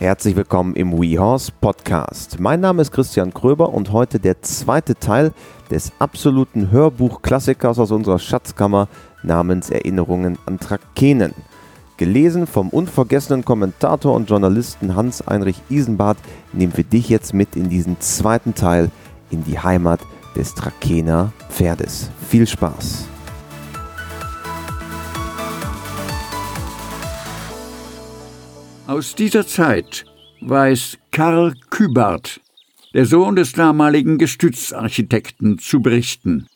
Herzlich willkommen im WeHorse Podcast. Mein Name ist Christian Kröber und heute der zweite Teil des absoluten Hörbuchklassikers aus unserer Schatzkammer namens Erinnerungen an Trakenen. Gelesen vom unvergessenen Kommentator und Journalisten Hans-Heinrich Isenbart nehmen wir dich jetzt mit in diesen zweiten Teil in die Heimat des Trakener Pferdes. Viel Spaß! Aus dieser Zeit weiß Karl Kübart, der Sohn des damaligen Gestützarchitekten, zu berichten.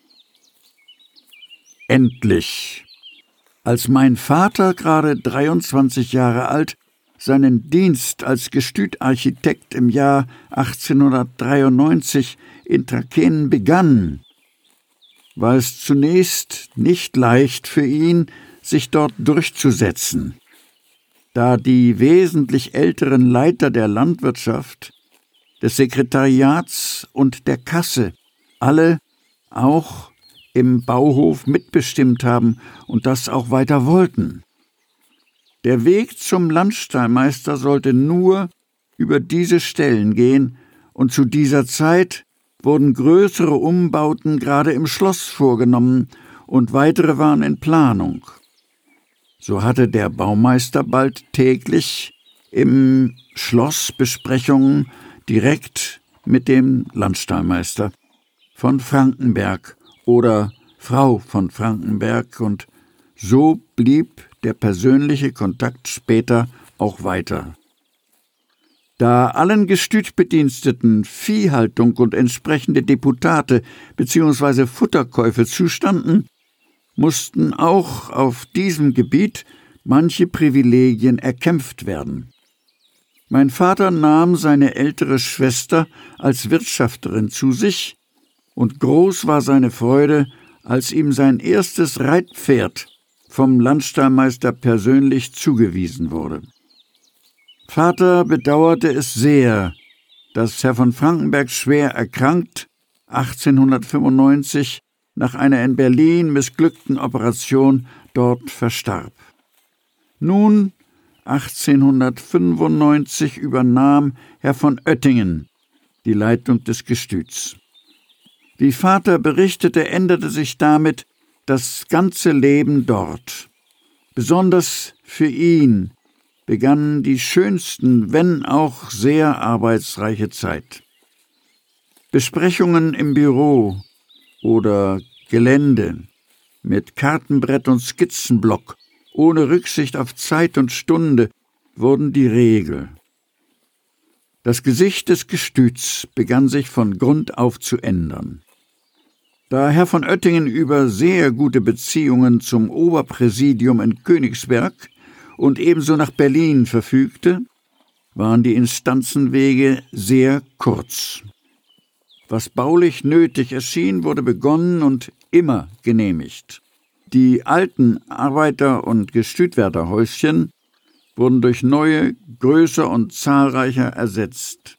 Endlich, als mein Vater gerade 23 Jahre alt seinen Dienst als Gestütarchitekt im Jahr 1893 in Trakehnen begann, war es zunächst nicht leicht für ihn, sich dort durchzusetzen da die wesentlich älteren Leiter der Landwirtschaft, des Sekretariats und der Kasse alle auch im Bauhof mitbestimmt haben und das auch weiter wollten. Der Weg zum Landstallmeister sollte nur über diese Stellen gehen, und zu dieser Zeit wurden größere Umbauten gerade im Schloss vorgenommen und weitere waren in Planung. So hatte der Baumeister bald täglich im Schloss Besprechungen direkt mit dem Landstallmeister von Frankenberg oder Frau von Frankenberg und so blieb der persönliche Kontakt später auch weiter. Da allen Gestütbediensteten Viehhaltung und entsprechende Deputate bzw. Futterkäufe zustanden, mussten auch auf diesem Gebiet manche Privilegien erkämpft werden. Mein Vater nahm seine ältere Schwester als Wirtschafterin zu sich, und groß war seine Freude, als ihm sein erstes Reitpferd vom Landstallmeister persönlich zugewiesen wurde. Vater bedauerte es sehr, dass Herr von Frankenberg schwer erkrankt 1895 nach einer in Berlin missglückten Operation dort verstarb. Nun, 1895, übernahm Herr von Oettingen die Leitung des Gestüts. Wie Vater berichtete, änderte sich damit das ganze Leben dort. Besonders für ihn begannen die schönsten, wenn auch sehr arbeitsreiche Zeit. Besprechungen im Büro, oder Gelände mit Kartenbrett und Skizzenblock, ohne Rücksicht auf Zeit und Stunde, wurden die Regel. Das Gesicht des Gestüts begann sich von Grund auf zu ändern. Da Herr von Oettingen über sehr gute Beziehungen zum Oberpräsidium in Königsberg und ebenso nach Berlin verfügte, waren die Instanzenwege sehr kurz. Was baulich nötig erschien, wurde begonnen und immer genehmigt. Die alten Arbeiter- und Gestütwärterhäuschen wurden durch neue, größer und zahlreicher ersetzt.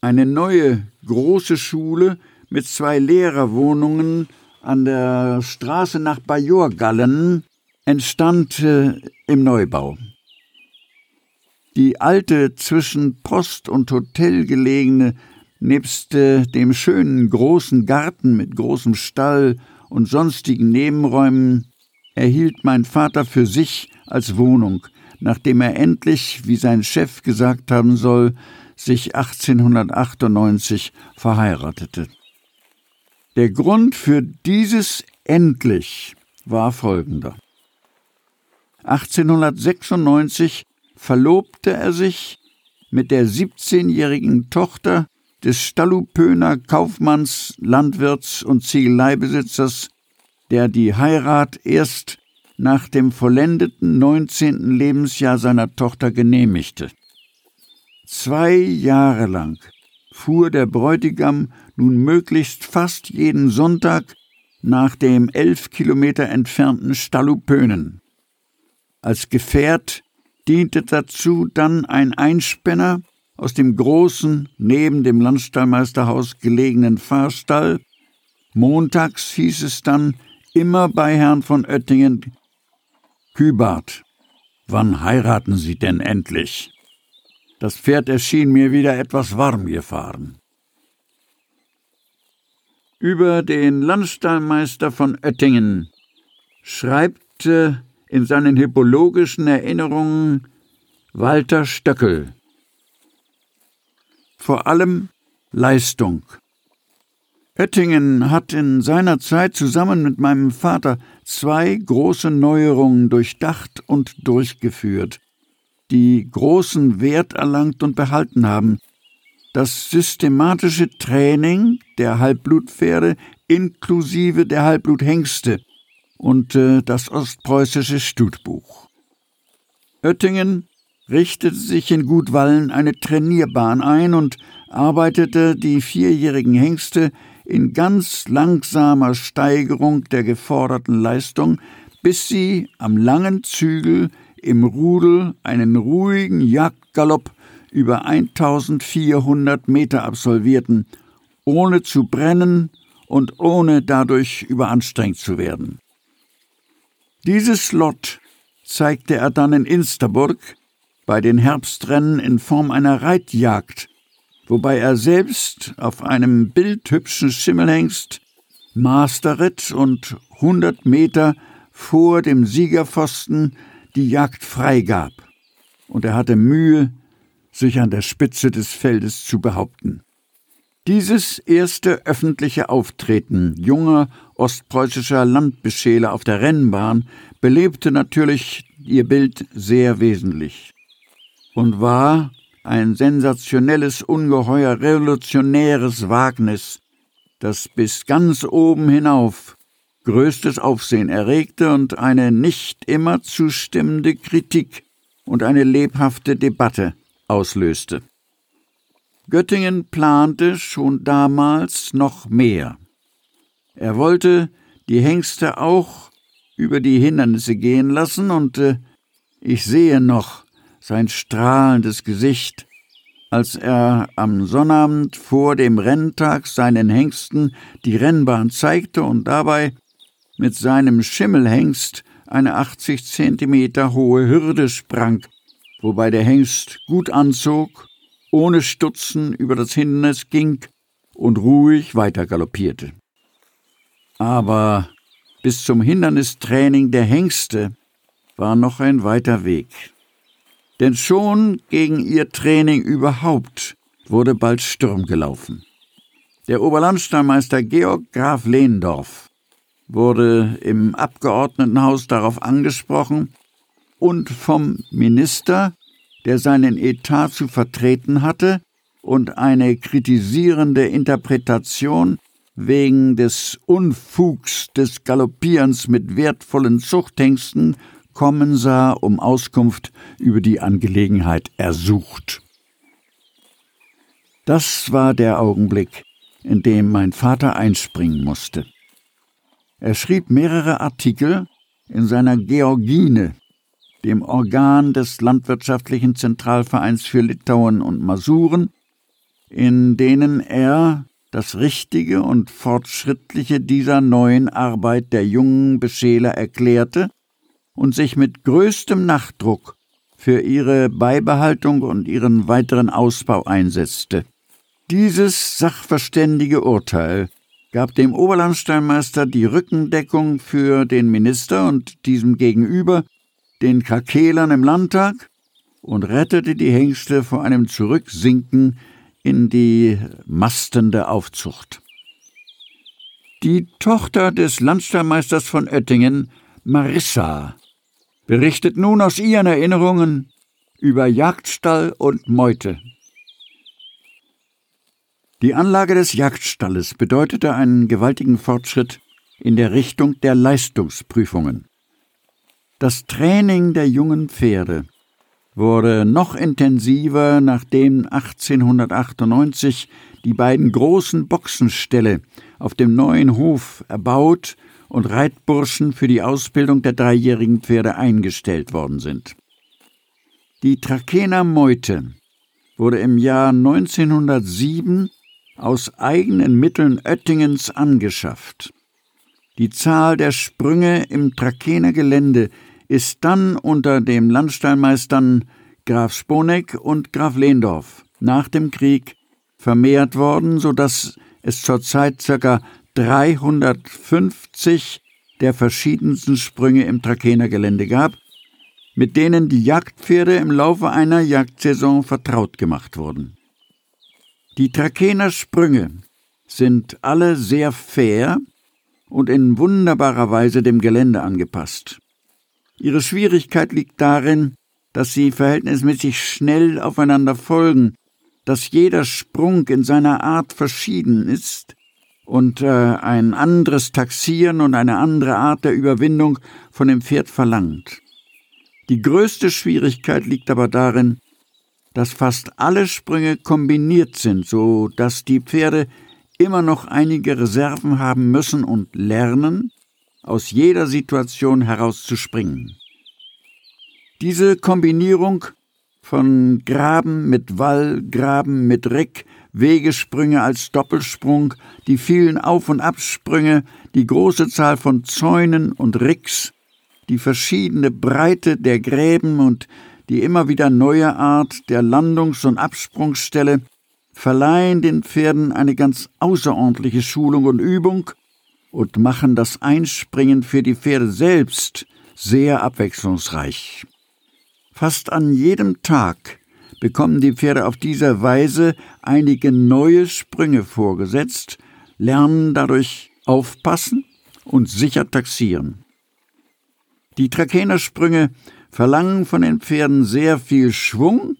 Eine neue große Schule mit zwei Lehrerwohnungen an der Straße nach Bajorgallen entstand äh, im Neubau. Die alte zwischen Post und Hotel gelegene Nebst äh, dem schönen großen Garten mit großem Stall und sonstigen Nebenräumen erhielt mein Vater für sich als Wohnung, nachdem er endlich, wie sein Chef gesagt haben soll, sich 1898 verheiratete. Der Grund für dieses endlich war folgender. 1896 verlobte er sich mit der 17-jährigen Tochter des Stallupöner Kaufmanns, Landwirts und Ziegeleibesitzers, der die Heirat erst nach dem vollendeten neunzehnten Lebensjahr seiner Tochter genehmigte. Zwei Jahre lang fuhr der Bräutigam nun möglichst fast jeden Sonntag nach dem elf Kilometer entfernten Stallupönen. Als Gefährt diente dazu dann ein Einspänner, aus dem großen, neben dem Landstallmeisterhaus gelegenen Fahrstall. Montags hieß es dann immer bei Herrn von Oettingen Kübart. Wann heiraten Sie denn endlich? Das Pferd erschien mir wieder etwas warm gefahren. Über den Landstallmeister von Oettingen schreibt in seinen hippologischen Erinnerungen Walter Stöckel. Vor allem Leistung. Oettingen hat in seiner Zeit zusammen mit meinem Vater zwei große Neuerungen durchdacht und durchgeführt, die großen Wert erlangt und behalten haben. Das systematische Training der Halbbblutpferde inklusive der Halbbluthengste und äh, das ostpreußische Stutbuch. Oettingen richtete sich in Gutwallen eine Trainierbahn ein und arbeitete die vierjährigen Hengste in ganz langsamer Steigerung der geforderten Leistung, bis sie am langen Zügel im Rudel einen ruhigen Jagdgalopp über 1400 Meter absolvierten, ohne zu brennen und ohne dadurch überanstrengt zu werden. Dieses Lot zeigte er dann in Insterburg bei den Herbstrennen in Form einer Reitjagd, wobei er selbst auf einem bildhübschen Schimmelhengst Masterritt und hundert Meter vor dem Siegerpfosten die Jagd freigab, und er hatte Mühe, sich an der Spitze des Feldes zu behaupten. Dieses erste öffentliche Auftreten junger ostpreußischer Landbeschäler auf der Rennbahn belebte natürlich ihr Bild sehr wesentlich und war ein sensationelles, ungeheuer revolutionäres Wagnis, das bis ganz oben hinauf größtes Aufsehen erregte und eine nicht immer zustimmende Kritik und eine lebhafte Debatte auslöste. Göttingen plante schon damals noch mehr. Er wollte die Hengste auch über die Hindernisse gehen lassen, und äh, ich sehe noch sein strahlendes Gesicht, als er am Sonnabend vor dem Renntag seinen Hengsten die Rennbahn zeigte und dabei mit seinem Schimmelhengst eine 80 Zentimeter hohe Hürde sprang, wobei der Hengst gut anzog ohne Stutzen über das Hindernis ging und ruhig weiter galoppierte. Aber bis zum Hindernistraining der Hengste war noch ein weiter Weg. Denn schon gegen ihr Training überhaupt wurde bald Sturm gelaufen. Der Oberlandstallmeister Georg Graf Lehndorf wurde im Abgeordnetenhaus darauf angesprochen und vom Minister der seinen Etat zu vertreten hatte und eine kritisierende Interpretation wegen des Unfugs des Galoppierens mit wertvollen Zuchthengsten kommen sah, um Auskunft über die Angelegenheit ersucht. Das war der Augenblick, in dem mein Vater einspringen musste. Er schrieb mehrere Artikel in seiner Georgine, dem Organ des Landwirtschaftlichen Zentralvereins für Litauen und Masuren, in denen er das Richtige und Fortschrittliche dieser neuen Arbeit der jungen Beschäler erklärte und sich mit größtem Nachdruck für ihre Beibehaltung und ihren weiteren Ausbau einsetzte. Dieses sachverständige Urteil gab dem Oberlandsteinmeister die Rückendeckung für den Minister und diesem gegenüber den Kakelern im Landtag und rettete die Hengste vor einem Zurücksinken in die mastende Aufzucht. Die Tochter des Landstallmeisters von Oettingen, Marissa, berichtet nun aus ihren Erinnerungen über Jagdstall und Meute. Die Anlage des Jagdstalles bedeutete einen gewaltigen Fortschritt in der Richtung der Leistungsprüfungen. Das Training der jungen Pferde wurde noch intensiver, nachdem 1898 die beiden großen Boxenställe auf dem neuen Hof erbaut und Reitburschen für die Ausbildung der dreijährigen Pferde eingestellt worden sind. Die Trakener Meute wurde im Jahr 1907 aus eigenen Mitteln Oettingens angeschafft. Die Zahl der Sprünge im Trakener Gelände ist dann unter dem Landstallmeistern Graf Sponeck und Graf Lehndorf nach dem Krieg vermehrt worden, so dass es zurzeit ca. 350 der verschiedensten Sprünge im Trakener Gelände gab, mit denen die Jagdpferde im Laufe einer Jagdsaison vertraut gemacht wurden. Die Trakener Sprünge sind alle sehr fair und in wunderbarer Weise dem Gelände angepasst. Ihre Schwierigkeit liegt darin, dass sie verhältnismäßig schnell aufeinander folgen, dass jeder Sprung in seiner Art verschieden ist und äh, ein anderes Taxieren und eine andere Art der Überwindung von dem Pferd verlangt. Die größte Schwierigkeit liegt aber darin, dass fast alle Sprünge kombiniert sind, so dass die Pferde immer noch einige Reserven haben müssen und lernen, aus jeder Situation herauszuspringen. Diese Kombinierung von Graben mit Wall, Graben mit Rick, Wegesprünge als Doppelsprung, die vielen Auf- und Absprünge, die große Zahl von Zäunen und Ricks, die verschiedene Breite der Gräben und die immer wieder neue Art der Landungs- und Absprungsstelle verleihen den Pferden eine ganz außerordentliche Schulung und Übung und machen das Einspringen für die Pferde selbst sehr abwechslungsreich. Fast an jedem Tag bekommen die Pferde auf diese Weise einige neue Sprünge vorgesetzt, lernen dadurch aufpassen und sicher taxieren. Die Trakenersprünge verlangen von den Pferden sehr viel Schwung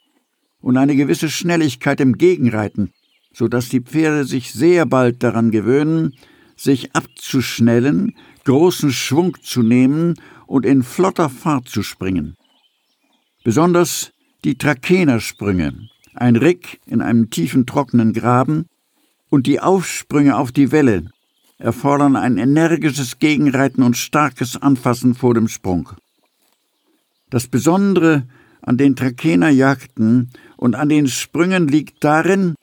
und eine gewisse Schnelligkeit im Gegenreiten, so dass die Pferde sich sehr bald daran gewöhnen, sich abzuschnellen, großen Schwung zu nehmen und in flotter Fahrt zu springen. Besonders die Trakenersprünge, ein Rick in einem tiefen trockenen Graben und die Aufsprünge auf die Welle erfordern ein energisches Gegenreiten und starkes Anfassen vor dem Sprung. Das Besondere an den Trakenerjagden und an den Sprüngen liegt darin,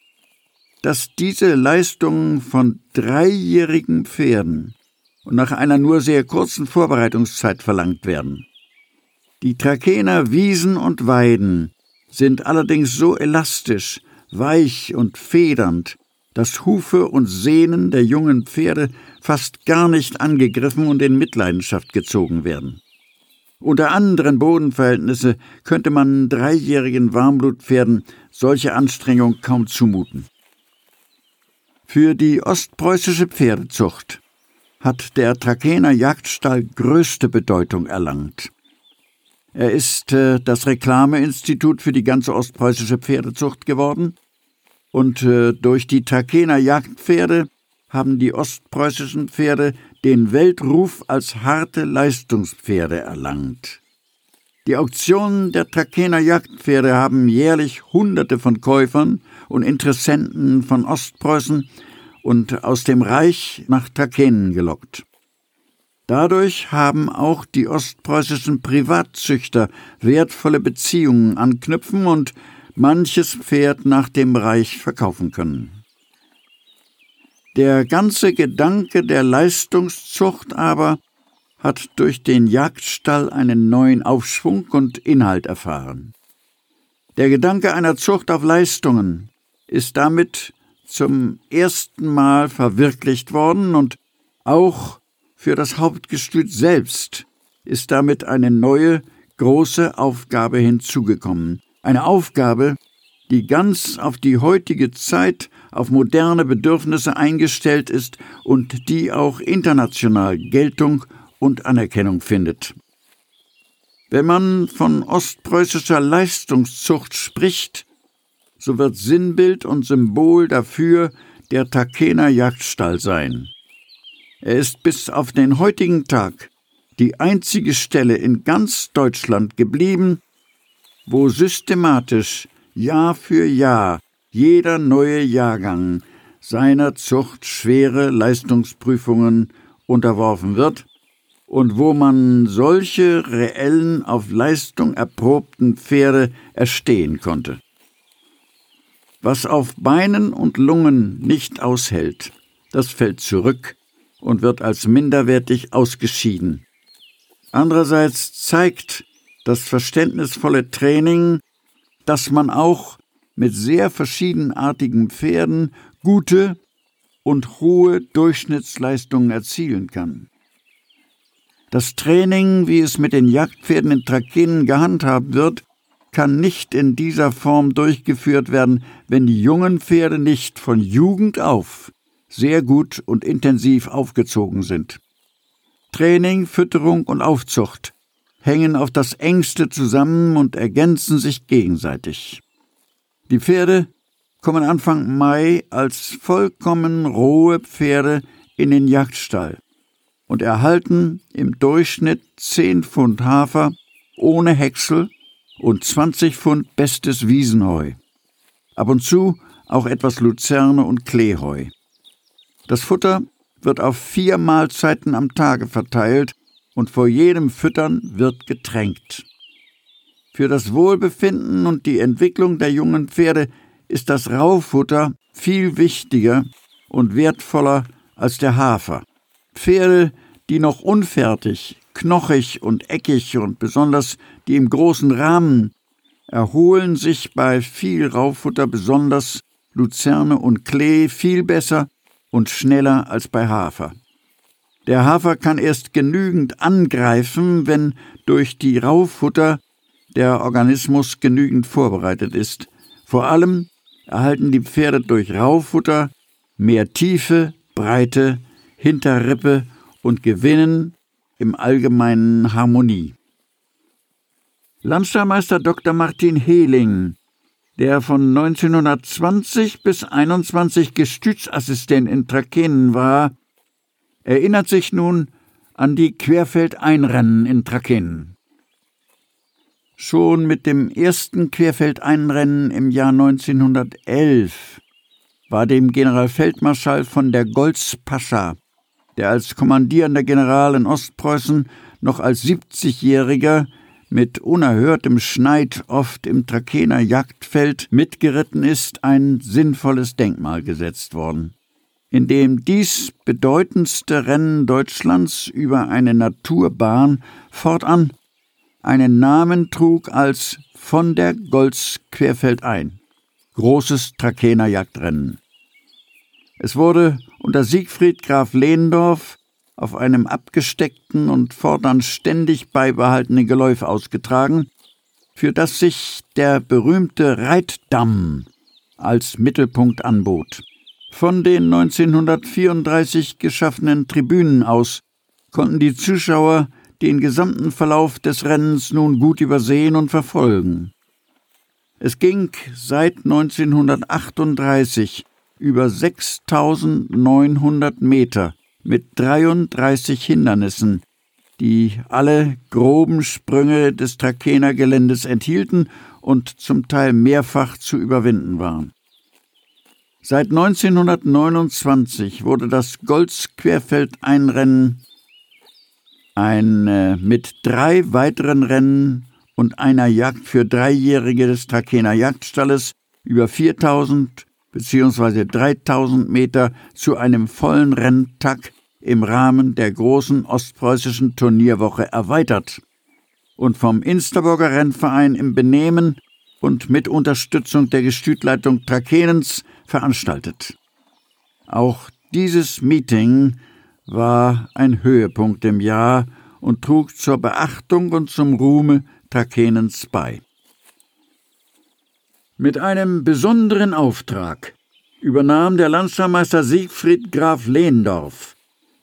dass diese Leistungen von dreijährigen Pferden und nach einer nur sehr kurzen Vorbereitungszeit verlangt werden. Die Trakener Wiesen und Weiden sind allerdings so elastisch, weich und federnd, dass Hufe und Sehnen der jungen Pferde fast gar nicht angegriffen und in Mitleidenschaft gezogen werden. Unter anderen Bodenverhältnissen könnte man dreijährigen Warmblutpferden solche Anstrengung kaum zumuten. Für die ostpreußische Pferdezucht hat der Trakener Jagdstall größte Bedeutung erlangt. Er ist äh, das Reklameinstitut für die ganze ostpreußische Pferdezucht geworden. Und äh, durch die Trakener Jagdpferde haben die ostpreußischen Pferde den Weltruf als harte Leistungspferde erlangt. Die Auktionen der Trakener Jagdpferde haben jährlich Hunderte von Käufern und Interessenten von Ostpreußen und aus dem Reich nach Trakenen gelockt. Dadurch haben auch die ostpreußischen Privatzüchter wertvolle Beziehungen anknüpfen und manches Pferd nach dem Reich verkaufen können. Der ganze Gedanke der Leistungszucht aber hat durch den Jagdstall einen neuen Aufschwung und Inhalt erfahren. Der Gedanke einer Zucht auf Leistungen ist damit zum ersten Mal verwirklicht worden und auch für das Hauptgestüt selbst ist damit eine neue, große Aufgabe hinzugekommen. Eine Aufgabe, die ganz auf die heutige Zeit, auf moderne Bedürfnisse eingestellt ist und die auch international Geltung und Anerkennung findet. Wenn man von ostpreußischer Leistungszucht spricht, so wird Sinnbild und Symbol dafür der Takener Jagdstall sein. Er ist bis auf den heutigen Tag die einzige Stelle in ganz Deutschland geblieben, wo systematisch Jahr für Jahr jeder neue Jahrgang seiner Zucht schwere Leistungsprüfungen unterworfen wird und wo man solche reellen, auf Leistung erprobten Pferde erstehen konnte. Was auf Beinen und Lungen nicht aushält, das fällt zurück und wird als minderwertig ausgeschieden. Andererseits zeigt das verständnisvolle Training, dass man auch mit sehr verschiedenartigen Pferden gute und hohe Durchschnittsleistungen erzielen kann. Das Training, wie es mit den Jagdpferden in Trakehnen gehandhabt wird, kann nicht in dieser Form durchgeführt werden, wenn die jungen Pferde nicht von Jugend auf sehr gut und intensiv aufgezogen sind. Training, Fütterung und Aufzucht hängen auf das engste zusammen und ergänzen sich gegenseitig. Die Pferde kommen Anfang Mai als vollkommen rohe Pferde in den Jagdstall und erhalten im Durchschnitt 10 Pfund Hafer ohne Häcksel und 20 Pfund bestes Wiesenheu. Ab und zu auch etwas Luzerne und Kleeheu. Das Futter wird auf vier Mahlzeiten am Tage verteilt und vor jedem Füttern wird getränkt. Für das Wohlbefinden und die Entwicklung der jungen Pferde ist das Raufutter viel wichtiger und wertvoller als der Hafer. Pferde, die noch unfertig, knochig und eckig und besonders die im großen Rahmen erholen sich bei viel Raufutter besonders Luzerne und Klee viel besser und schneller als bei Hafer. Der Hafer kann erst genügend angreifen, wenn durch die Raufutter der Organismus genügend vorbereitet ist. Vor allem erhalten die Pferde durch Raufutter mehr Tiefe, Breite, Hinterrippe und gewinnen im Allgemeinen Harmonie. Landstallmeister Dr. Martin Hehling, der von 1920 bis 21 Gestützassistent in Trakehnen war, erinnert sich nun an die Querfeldeinrennen in Trakehnen. Schon mit dem ersten Querfeldeinrennen im Jahr 1911 war dem Generalfeldmarschall von der Goltz Pascha, der als kommandierender General in Ostpreußen noch als 70-Jähriger mit unerhörtem Schneid oft im Trakener Jagdfeld mitgeritten ist, ein sinnvolles Denkmal gesetzt worden, in dem dies bedeutendste Rennen Deutschlands über eine Naturbahn fortan einen Namen trug als von der Goltz querfeldein. Großes Trakener Jagdrennen. Es wurde unter Siegfried Graf Lehndorf auf einem abgesteckten und fortan ständig beibehaltenen Geläuf ausgetragen, für das sich der berühmte Reitdamm als Mittelpunkt anbot. Von den 1934 geschaffenen Tribünen aus konnten die Zuschauer den gesamten Verlauf des Rennens nun gut übersehen und verfolgen. Es ging seit 1938 über 6900 Meter mit 33 Hindernissen, die alle groben Sprünge des Trakener Geländes enthielten und zum Teil mehrfach zu überwinden waren. Seit 1929 wurde das Golds Querfeldeinrennen ein äh, mit drei weiteren Rennen und einer Jagd für Dreijährige des Trakener Jagdstalles über 4000 bzw. 3000 Meter zu einem vollen Renntag im Rahmen der großen ostpreußischen Turnierwoche erweitert und vom Insterburger Rennverein im Benehmen und mit Unterstützung der Gestütleitung Trakenens veranstaltet. Auch dieses Meeting war ein Höhepunkt im Jahr und trug zur Beachtung und zum Ruhme Trakenens bei. Mit einem besonderen Auftrag übernahm der Landesmeister Siegfried Graf Lehndorf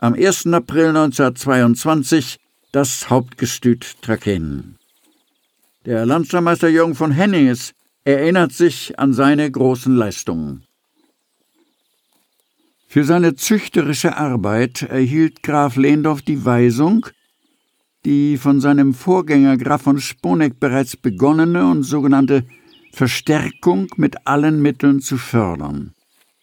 am 1. April 1922 das Hauptgestüt Trakehnen. Der Landesmeister Jürgen von Henninges erinnert sich an seine großen Leistungen. Für seine züchterische Arbeit erhielt Graf Lehndorf die Weisung, die von seinem Vorgänger Graf von Sponeck bereits begonnene und sogenannte Verstärkung mit allen Mitteln zu fördern.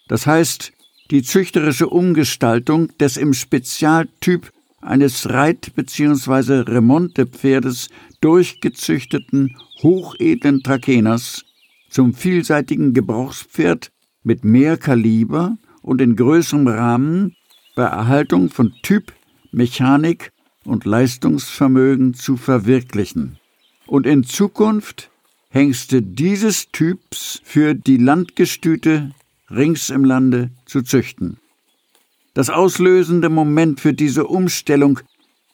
Das heißt, die züchterische Umgestaltung des im Spezialtyp eines Reit- bzw. Remontepferdes durchgezüchteten, hochedlen Trakeners zum vielseitigen Gebrauchspferd mit mehr Kaliber und in größerem Rahmen bei Erhaltung von Typ, Mechanik und Leistungsvermögen zu verwirklichen und in Zukunft Hengste dieses Typs für die Landgestüte rings im Lande zu züchten. Das auslösende Moment für diese Umstellung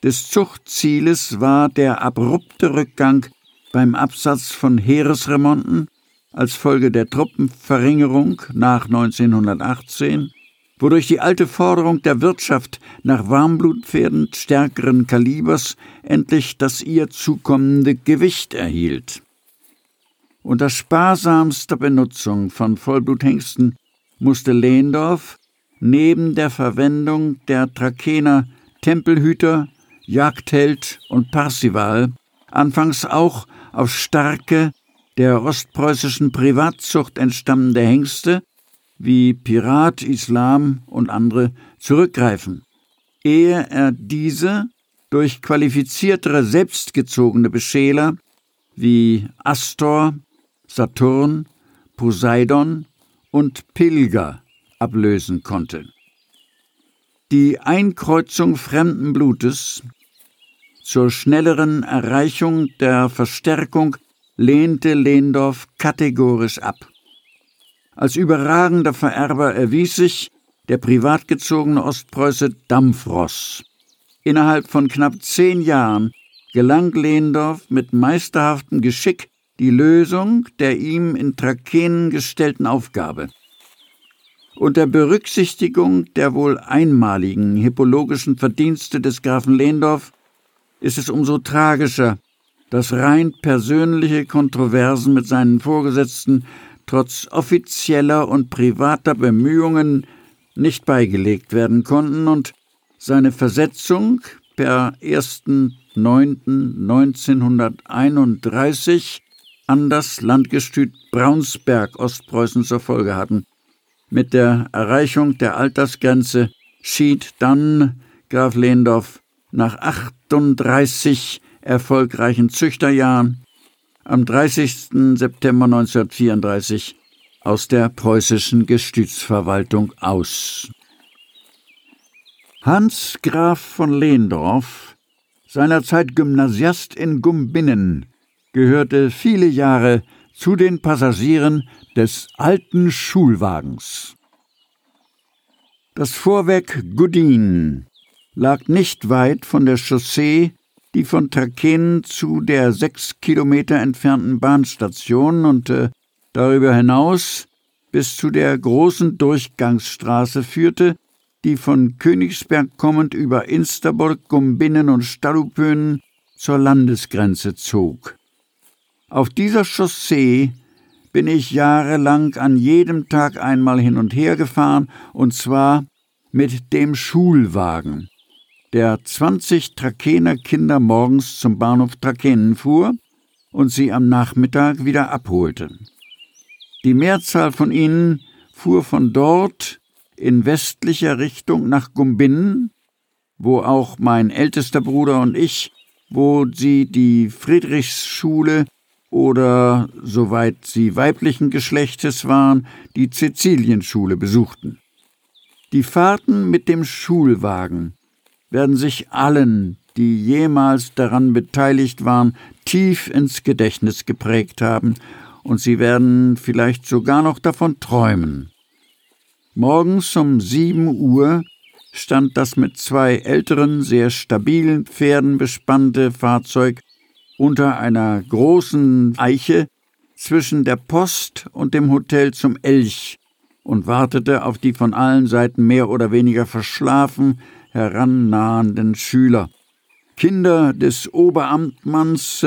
des Zuchtzieles war der abrupte Rückgang beim Absatz von Heeresremonten als Folge der Truppenverringerung nach 1918, wodurch die alte Forderung der Wirtschaft nach Warmblutpferden stärkeren Kalibers endlich das ihr zukommende Gewicht erhielt. Unter sparsamster Benutzung von Vollbluthengsten musste Lehndorf neben der Verwendung der Trakener Tempelhüter, Jagdheld und Parsival anfangs auch auf starke, der ostpreußischen Privatzucht entstammende Hengste wie Pirat, Islam und andere zurückgreifen, ehe er diese durch qualifiziertere selbstgezogene Beschäler wie Astor, Saturn, Poseidon und Pilger ablösen konnte. Die Einkreuzung fremden Blutes zur schnelleren Erreichung der Verstärkung lehnte Lehndorf kategorisch ab. Als überragender Vererber erwies sich der privat gezogene Ostpreuße Dampfross. Innerhalb von knapp zehn Jahren gelang Lehndorf mit meisterhaftem Geschick die Lösung der ihm in Trakehnen gestellten Aufgabe. Unter Berücksichtigung der wohl einmaligen hippologischen Verdienste des Grafen Lehndorf ist es umso tragischer, dass rein persönliche Kontroversen mit seinen Vorgesetzten trotz offizieller und privater Bemühungen nicht beigelegt werden konnten und seine Versetzung per 1.9.1931 an das Landgestüt Braunsberg Ostpreußen zur Folge hatten. Mit der Erreichung der Altersgrenze schied dann Graf Lehndorff nach 38 erfolgreichen Züchterjahren am 30. September 1934 aus der preußischen Gestütsverwaltung aus. Hans Graf von Lehndorff, seinerzeit Gymnasiast in Gumbinnen, gehörte viele Jahre zu den Passagieren des alten Schulwagens. Das Vorwerk Gudin lag nicht weit von der Chaussee, die von Trakehnen zu der sechs Kilometer entfernten Bahnstation und äh, darüber hinaus bis zu der großen Durchgangsstraße führte, die von Königsberg kommend über Insterburg, Gumbinnen und Stallupönen zur Landesgrenze zog. Auf dieser Chaussee bin ich jahrelang an jedem Tag einmal hin und her gefahren, und zwar mit dem Schulwagen, der 20 Trakener Kinder morgens zum Bahnhof Trakenen fuhr und sie am Nachmittag wieder abholte. Die Mehrzahl von ihnen fuhr von dort in westlicher Richtung nach Gumbinnen, wo auch mein ältester Bruder und ich, wo sie die Friedrichsschule oder, soweit sie weiblichen Geschlechtes waren, die Cäcilienschule besuchten. Die Fahrten mit dem Schulwagen werden sich allen, die jemals daran beteiligt waren, tief ins Gedächtnis geprägt haben, und sie werden vielleicht sogar noch davon träumen. Morgens um sieben Uhr stand das mit zwei älteren, sehr stabilen Pferden bespannte Fahrzeug unter einer großen Eiche zwischen der Post und dem Hotel zum Elch und wartete auf die von allen Seiten mehr oder weniger verschlafen herannahenden Schüler. Kinder des Oberamtmanns,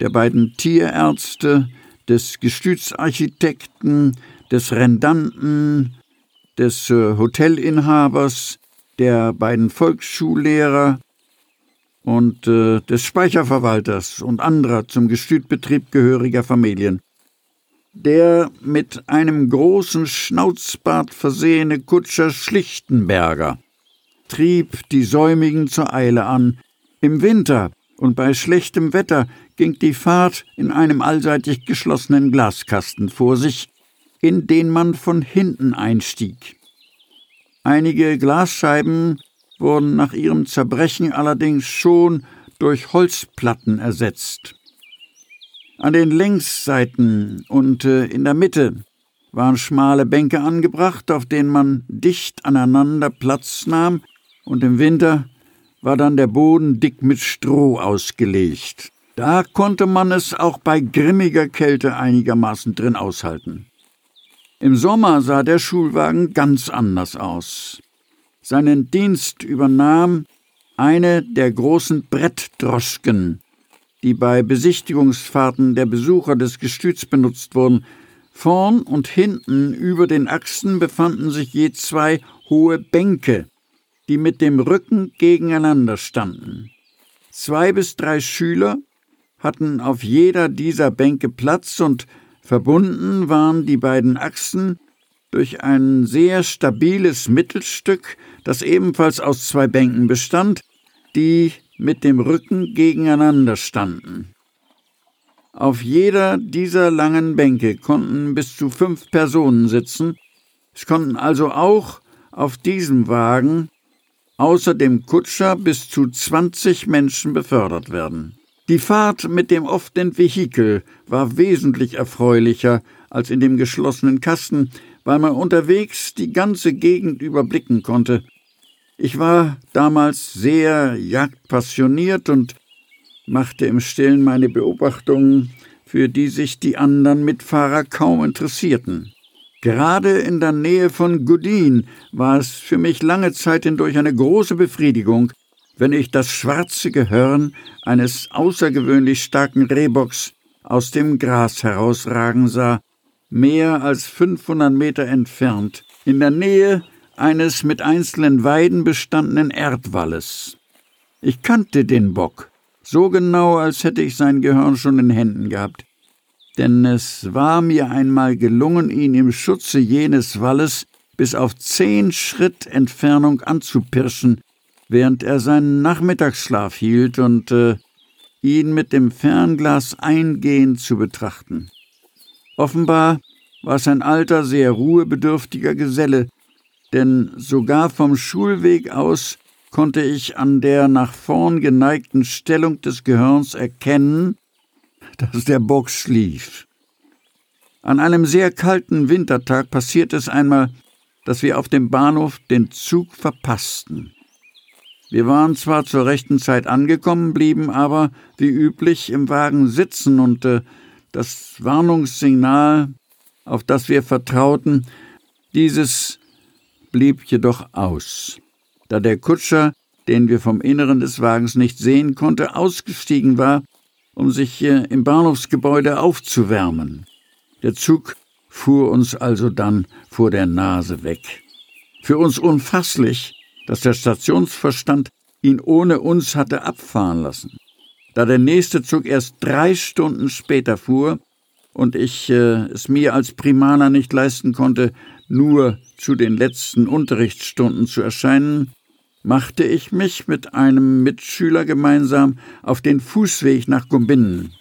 der beiden Tierärzte, des Gestütsarchitekten, des Rendanten, des äh, Hotelinhabers, der beiden Volksschullehrer und äh, des Speicherverwalters und anderer zum Gestütbetrieb gehöriger Familien. Der mit einem großen Schnauzbart versehene Kutscher Schlichtenberger trieb die Säumigen zur Eile an. Im Winter und bei schlechtem Wetter ging die Fahrt in einem allseitig geschlossenen Glaskasten vor sich, in den man von hinten einstieg. Einige Glasscheiben wurden nach ihrem Zerbrechen allerdings schon durch Holzplatten ersetzt. An den Längsseiten und äh, in der Mitte waren schmale Bänke angebracht, auf denen man dicht aneinander Platz nahm, und im Winter war dann der Boden dick mit Stroh ausgelegt. Da konnte man es auch bei grimmiger Kälte einigermaßen drin aushalten. Im Sommer sah der Schulwagen ganz anders aus. Seinen Dienst übernahm eine der großen Brettdroschken, die bei Besichtigungsfahrten der Besucher des Gestüts benutzt wurden. Vorn und hinten über den Achsen befanden sich je zwei hohe Bänke, die mit dem Rücken gegeneinander standen. Zwei bis drei Schüler hatten auf jeder dieser Bänke Platz und verbunden waren die beiden Achsen durch ein sehr stabiles Mittelstück, das ebenfalls aus zwei Bänken bestand, die mit dem Rücken gegeneinander standen. Auf jeder dieser langen Bänke konnten bis zu fünf Personen sitzen, es konnten also auch auf diesem Wagen außer dem Kutscher bis zu zwanzig Menschen befördert werden. Die Fahrt mit dem offenen Vehikel war wesentlich erfreulicher als in dem geschlossenen Kasten, weil man unterwegs die ganze Gegend überblicken konnte. Ich war damals sehr jagdpassioniert und machte im Stillen meine Beobachtungen, für die sich die anderen Mitfahrer kaum interessierten. Gerade in der Nähe von Gudin war es für mich lange Zeit hindurch eine große Befriedigung, wenn ich das schwarze Gehörn eines außergewöhnlich starken Rehbocks aus dem Gras herausragen sah, mehr als 500 Meter entfernt, in der Nähe eines mit einzelnen Weiden bestandenen Erdwalles. Ich kannte den Bock, so genau, als hätte ich sein Gehörn schon in Händen gehabt, denn es war mir einmal gelungen, ihn im Schutze jenes Walles bis auf zehn Schritt Entfernung anzupirschen, während er seinen Nachmittagsschlaf hielt und äh, ihn mit dem Fernglas eingehend zu betrachten. Offenbar war es ein alter, sehr ruhebedürftiger Geselle, denn sogar vom Schulweg aus konnte ich an der nach vorn geneigten Stellung des Gehirns erkennen, dass der Bock schlief. An einem sehr kalten Wintertag passierte es einmal, dass wir auf dem Bahnhof den Zug verpassten. Wir waren zwar zur rechten Zeit angekommen, blieben aber wie üblich im Wagen sitzen und äh, das Warnungssignal, auf das wir vertrauten, dieses blieb jedoch aus. Da der Kutscher, den wir vom Inneren des Wagens nicht sehen konnte, ausgestiegen war, um sich im Bahnhofsgebäude aufzuwärmen. Der Zug fuhr uns also dann vor der Nase weg. Für uns unfasslich, dass der Stationsverstand ihn ohne uns hatte abfahren lassen. Da der nächste Zug erst drei Stunden später fuhr und ich äh, es mir als Primaner nicht leisten konnte, nur zu den letzten Unterrichtsstunden zu erscheinen, machte ich mich mit einem Mitschüler gemeinsam auf den Fußweg nach Gumbinnen.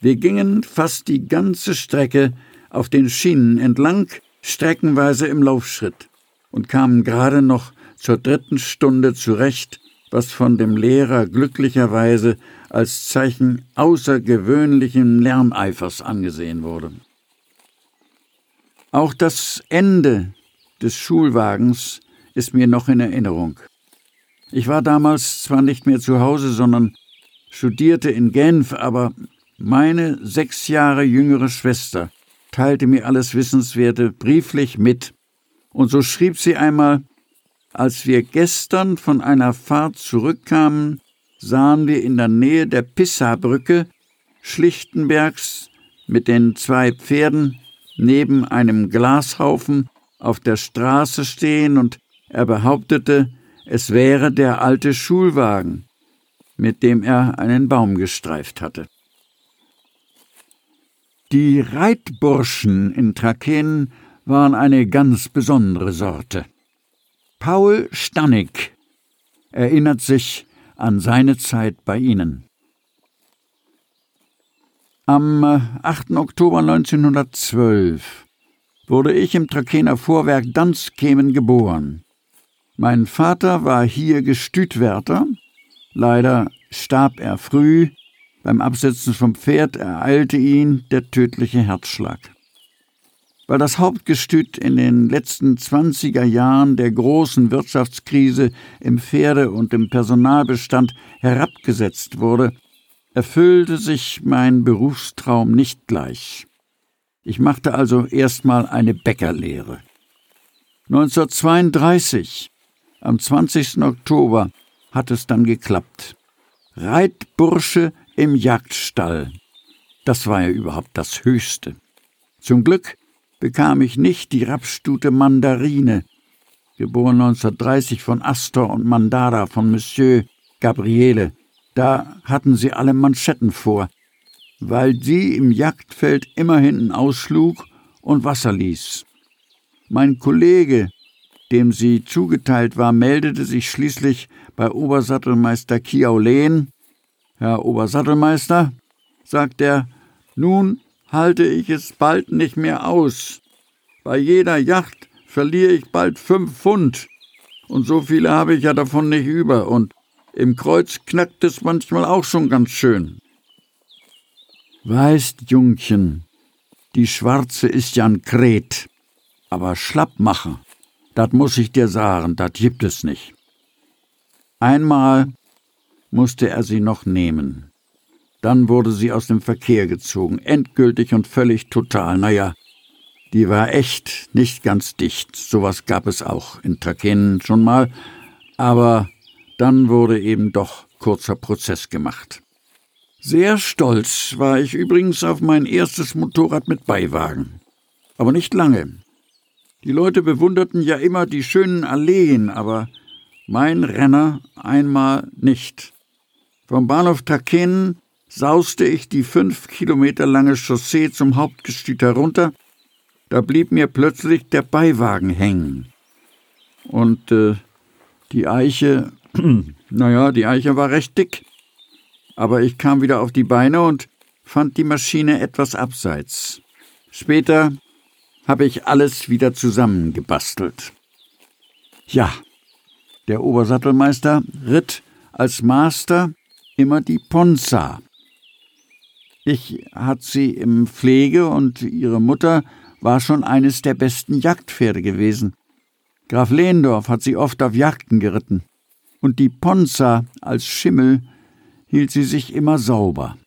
Wir gingen fast die ganze Strecke auf den Schienen entlang, streckenweise im Laufschritt, und kamen gerade noch zur dritten Stunde zurecht, was von dem Lehrer glücklicherweise als Zeichen außergewöhnlichen Lerneifers angesehen wurde. Auch das Ende des Schulwagens ist mir noch in Erinnerung. Ich war damals zwar nicht mehr zu Hause, sondern studierte in Genf, aber meine sechs Jahre jüngere Schwester teilte mir alles Wissenswerte brieflich mit, und so schrieb sie einmal Als wir gestern von einer Fahrt zurückkamen, sahen wir in der Nähe der Pissa-Brücke Schlichtenbergs mit den zwei Pferden neben einem Glashaufen auf der Straße stehen und er behauptete, es wäre der alte Schulwagen, mit dem er einen Baum gestreift hatte. Die Reitburschen in Trakehnen waren eine ganz besondere Sorte. Paul Stannig erinnert sich an seine Zeit bei ihnen. Am 8. Oktober 1912 wurde ich im Trakener Vorwerk Danzkemen geboren. Mein Vater war hier Gestütwärter. Leider starb er früh. Beim Absetzen vom Pferd ereilte ihn der tödliche Herzschlag. Weil das Hauptgestüt in den letzten 20er Jahren der großen Wirtschaftskrise im Pferde- und im Personalbestand herabgesetzt wurde, erfüllte sich mein Berufstraum nicht gleich. Ich machte also erstmal eine Bäckerlehre. 1932 am 20. Oktober hat es dann geklappt. Reitbursche im Jagdstall. Das war ja überhaupt das Höchste. Zum Glück bekam ich nicht die Rapsstute Mandarine, geboren 1930 von Astor und Mandara von Monsieur Gabriele. Da hatten sie alle Manschetten vor, weil sie im Jagdfeld immer hinten ausschlug und Wasser ließ. Mein Kollege, dem sie zugeteilt war, meldete sich schließlich bei Obersattelmeister Kiaulen. Herr Obersattelmeister, sagt er, nun halte ich es bald nicht mehr aus. Bei jeder Yacht verliere ich bald fünf Pfund, und so viele habe ich ja davon nicht über, und im Kreuz knackt es manchmal auch schon ganz schön. Weißt, Jungchen, die Schwarze ist ja ein Kret, aber schlapp machen das muss ich dir sagen, das gibt es nicht. Einmal musste er sie noch nehmen. Dann wurde sie aus dem Verkehr gezogen, endgültig und völlig total. Naja, die war echt nicht ganz dicht. Sowas gab es auch in Trakenen schon mal. Aber dann wurde eben doch kurzer Prozess gemacht. Sehr stolz war ich übrigens auf mein erstes Motorrad mit Beiwagen. Aber nicht lange. Die Leute bewunderten ja immer die schönen Alleen, aber mein Renner einmal nicht. Vom Bahnhof Taken sauste ich die fünf Kilometer lange Chaussee zum Hauptgestüt herunter. Da blieb mir plötzlich der Beiwagen hängen. Und äh, die Eiche, naja, die Eiche war recht dick. Aber ich kam wieder auf die Beine und fand die Maschine etwas abseits. Später habe ich alles wieder zusammengebastelt. Ja, der Obersattelmeister ritt als Master immer die Ponza. Ich hatte sie im Pflege und ihre Mutter war schon eines der besten Jagdpferde gewesen. Graf Lehndorf hat sie oft auf Jagden geritten. Und die Ponza als Schimmel hielt sie sich immer sauber.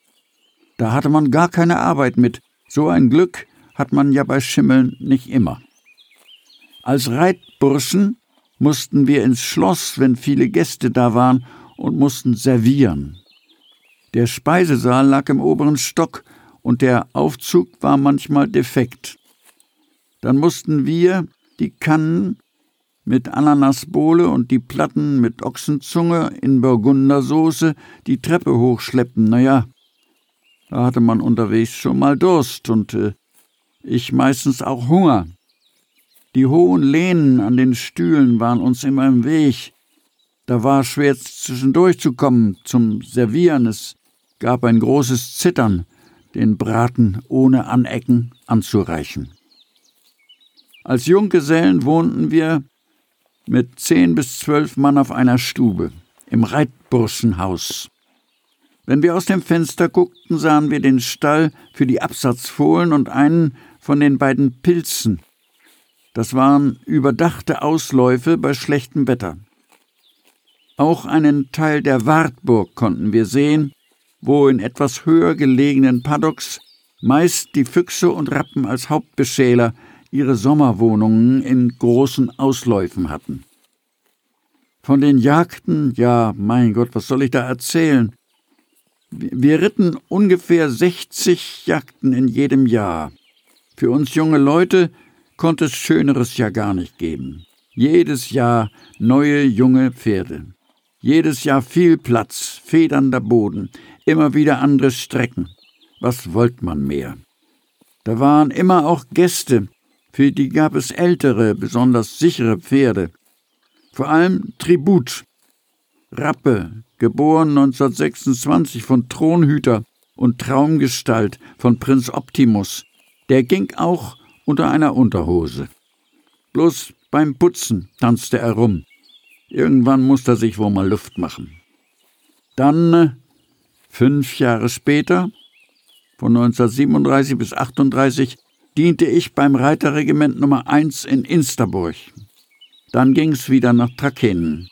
Da hatte man gar keine Arbeit mit. So ein Glück, hat man ja bei Schimmeln nicht immer. Als Reitburschen mussten wir ins Schloss, wenn viele Gäste da waren, und mussten servieren. Der Speisesaal lag im oberen Stock und der Aufzug war manchmal defekt. Dann mussten wir die Kannen mit Ananasbowle und die Platten mit Ochsenzunge in Burgundersoße die Treppe hochschleppen. Naja, da hatte man unterwegs schon mal Durst und äh, ich meistens auch Hunger. Die hohen Lehnen an den Stühlen waren uns immer im Weg. Da war schwer zwischendurch zu kommen zum Servieren. Es gab ein großes Zittern, den Braten ohne Anecken anzureichen. Als Junggesellen wohnten wir mit zehn bis zwölf Mann auf einer Stube im Reitburschenhaus. Wenn wir aus dem Fenster guckten, sahen wir den Stall für die Absatzfohlen und einen von den beiden Pilzen. Das waren überdachte Ausläufe bei schlechtem Wetter. Auch einen Teil der Wartburg konnten wir sehen, wo in etwas höher gelegenen Paddocks meist die Füchse und Rappen als Hauptbeschäler ihre Sommerwohnungen in großen Ausläufen hatten. Von den Jagden, ja, mein Gott, was soll ich da erzählen? Wir ritten ungefähr 60 Jagden in jedem Jahr. Für uns junge Leute konnte es Schöneres ja gar nicht geben. Jedes Jahr neue junge Pferde. Jedes Jahr viel Platz, federnder Boden, immer wieder andere Strecken. Was wollte man mehr? Da waren immer auch Gäste, für die gab es ältere, besonders sichere Pferde. Vor allem Tribut. Rappe, geboren 1926 von Thronhüter und Traumgestalt von Prinz Optimus, der ging auch unter einer Unterhose. Bloß beim Putzen tanzte er rum. Irgendwann musste er sich wohl mal Luft machen. Dann, äh, fünf Jahre später, von 1937 bis 38, diente ich beim Reiterregiment Nummer 1 in Insterburg. Dann ging's wieder nach Trakehnen.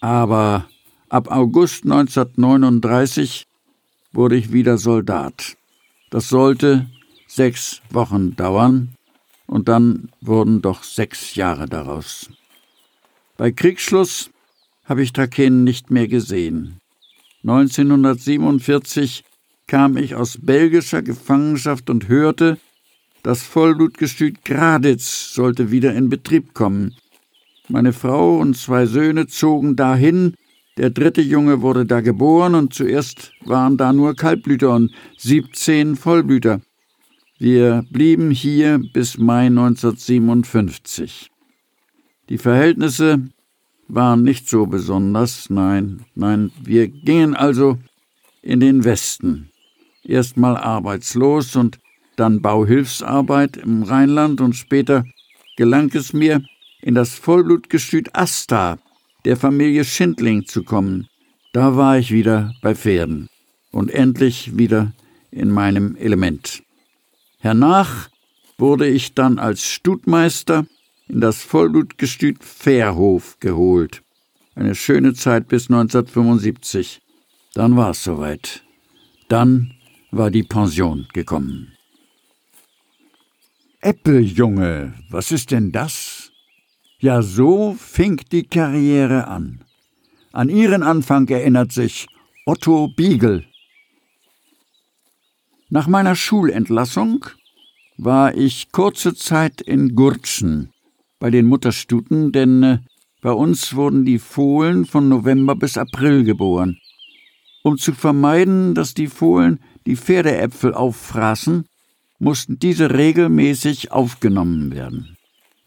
Aber ab August 1939 wurde ich wieder Soldat. Das sollte sechs Wochen dauern, und dann wurden doch sechs Jahre daraus. Bei Kriegsschluss habe ich Trakehnen nicht mehr gesehen. 1947 kam ich aus belgischer Gefangenschaft und hörte, das Vollblutgestüt Graditz sollte wieder in Betrieb kommen. Meine Frau und zwei Söhne zogen dahin, der dritte Junge wurde da geboren und zuerst waren da nur Kaltblüter und 17 Vollblüter. Wir blieben hier bis Mai 1957. Die Verhältnisse waren nicht so besonders, nein, nein, wir gingen also in den Westen. Erstmal arbeitslos und dann Bauhilfsarbeit im Rheinland und später gelang es mir, in das Vollblutgestüt Asta der Familie Schindling zu kommen. Da war ich wieder bei Pferden und endlich wieder in meinem Element. Hernach wurde ich dann als Stutmeister in das Vollblutgestüt Fährhof geholt. Eine schöne Zeit bis 1975. Dann war es soweit. Dann war die Pension gekommen. Äppeljunge, was ist denn das? Ja, so fing die Karriere an. An ihren Anfang erinnert sich Otto Biegel. Nach meiner Schulentlassung war ich kurze Zeit in Gurtschen bei den Mutterstuten, denn äh, bei uns wurden die Fohlen von November bis April geboren. Um zu vermeiden, dass die Fohlen die Pferdeäpfel auffraßen, mussten diese regelmäßig aufgenommen werden.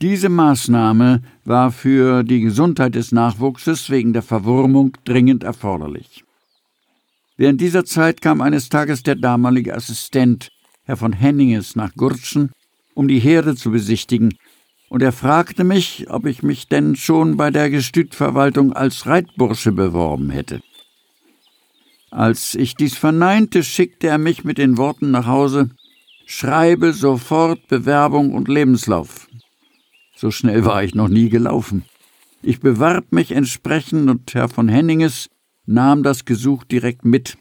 Diese Maßnahme war für die Gesundheit des Nachwuchses wegen der Verwurmung dringend erforderlich. Während dieser Zeit kam eines Tages der damalige Assistent, Herr von Henninges, nach Gurtschen, um die Herde zu besichtigen, und er fragte mich, ob ich mich denn schon bei der Gestütverwaltung als Reitbursche beworben hätte. Als ich dies verneinte, schickte er mich mit den Worten nach Hause Schreibe sofort Bewerbung und Lebenslauf. So schnell war ich noch nie gelaufen. Ich bewarb mich entsprechend und Herr von Henninges nahm das Gesuch direkt mit.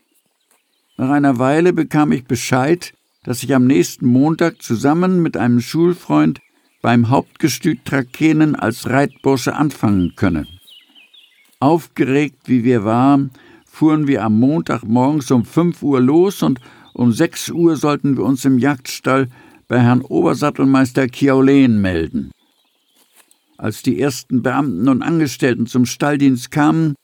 Nach einer Weile bekam ich Bescheid, dass ich am nächsten Montag zusammen mit einem Schulfreund beim Hauptgestüt Trakehnen als Reitbursche anfangen könne. Aufgeregt wie wir waren, fuhren wir am Montag morgens um fünf Uhr los und um sechs Uhr sollten wir uns im Jagdstall bei Herrn Obersattelmeister Kiaulen melden. Als die ersten Beamten und Angestellten zum Stalldienst kamen,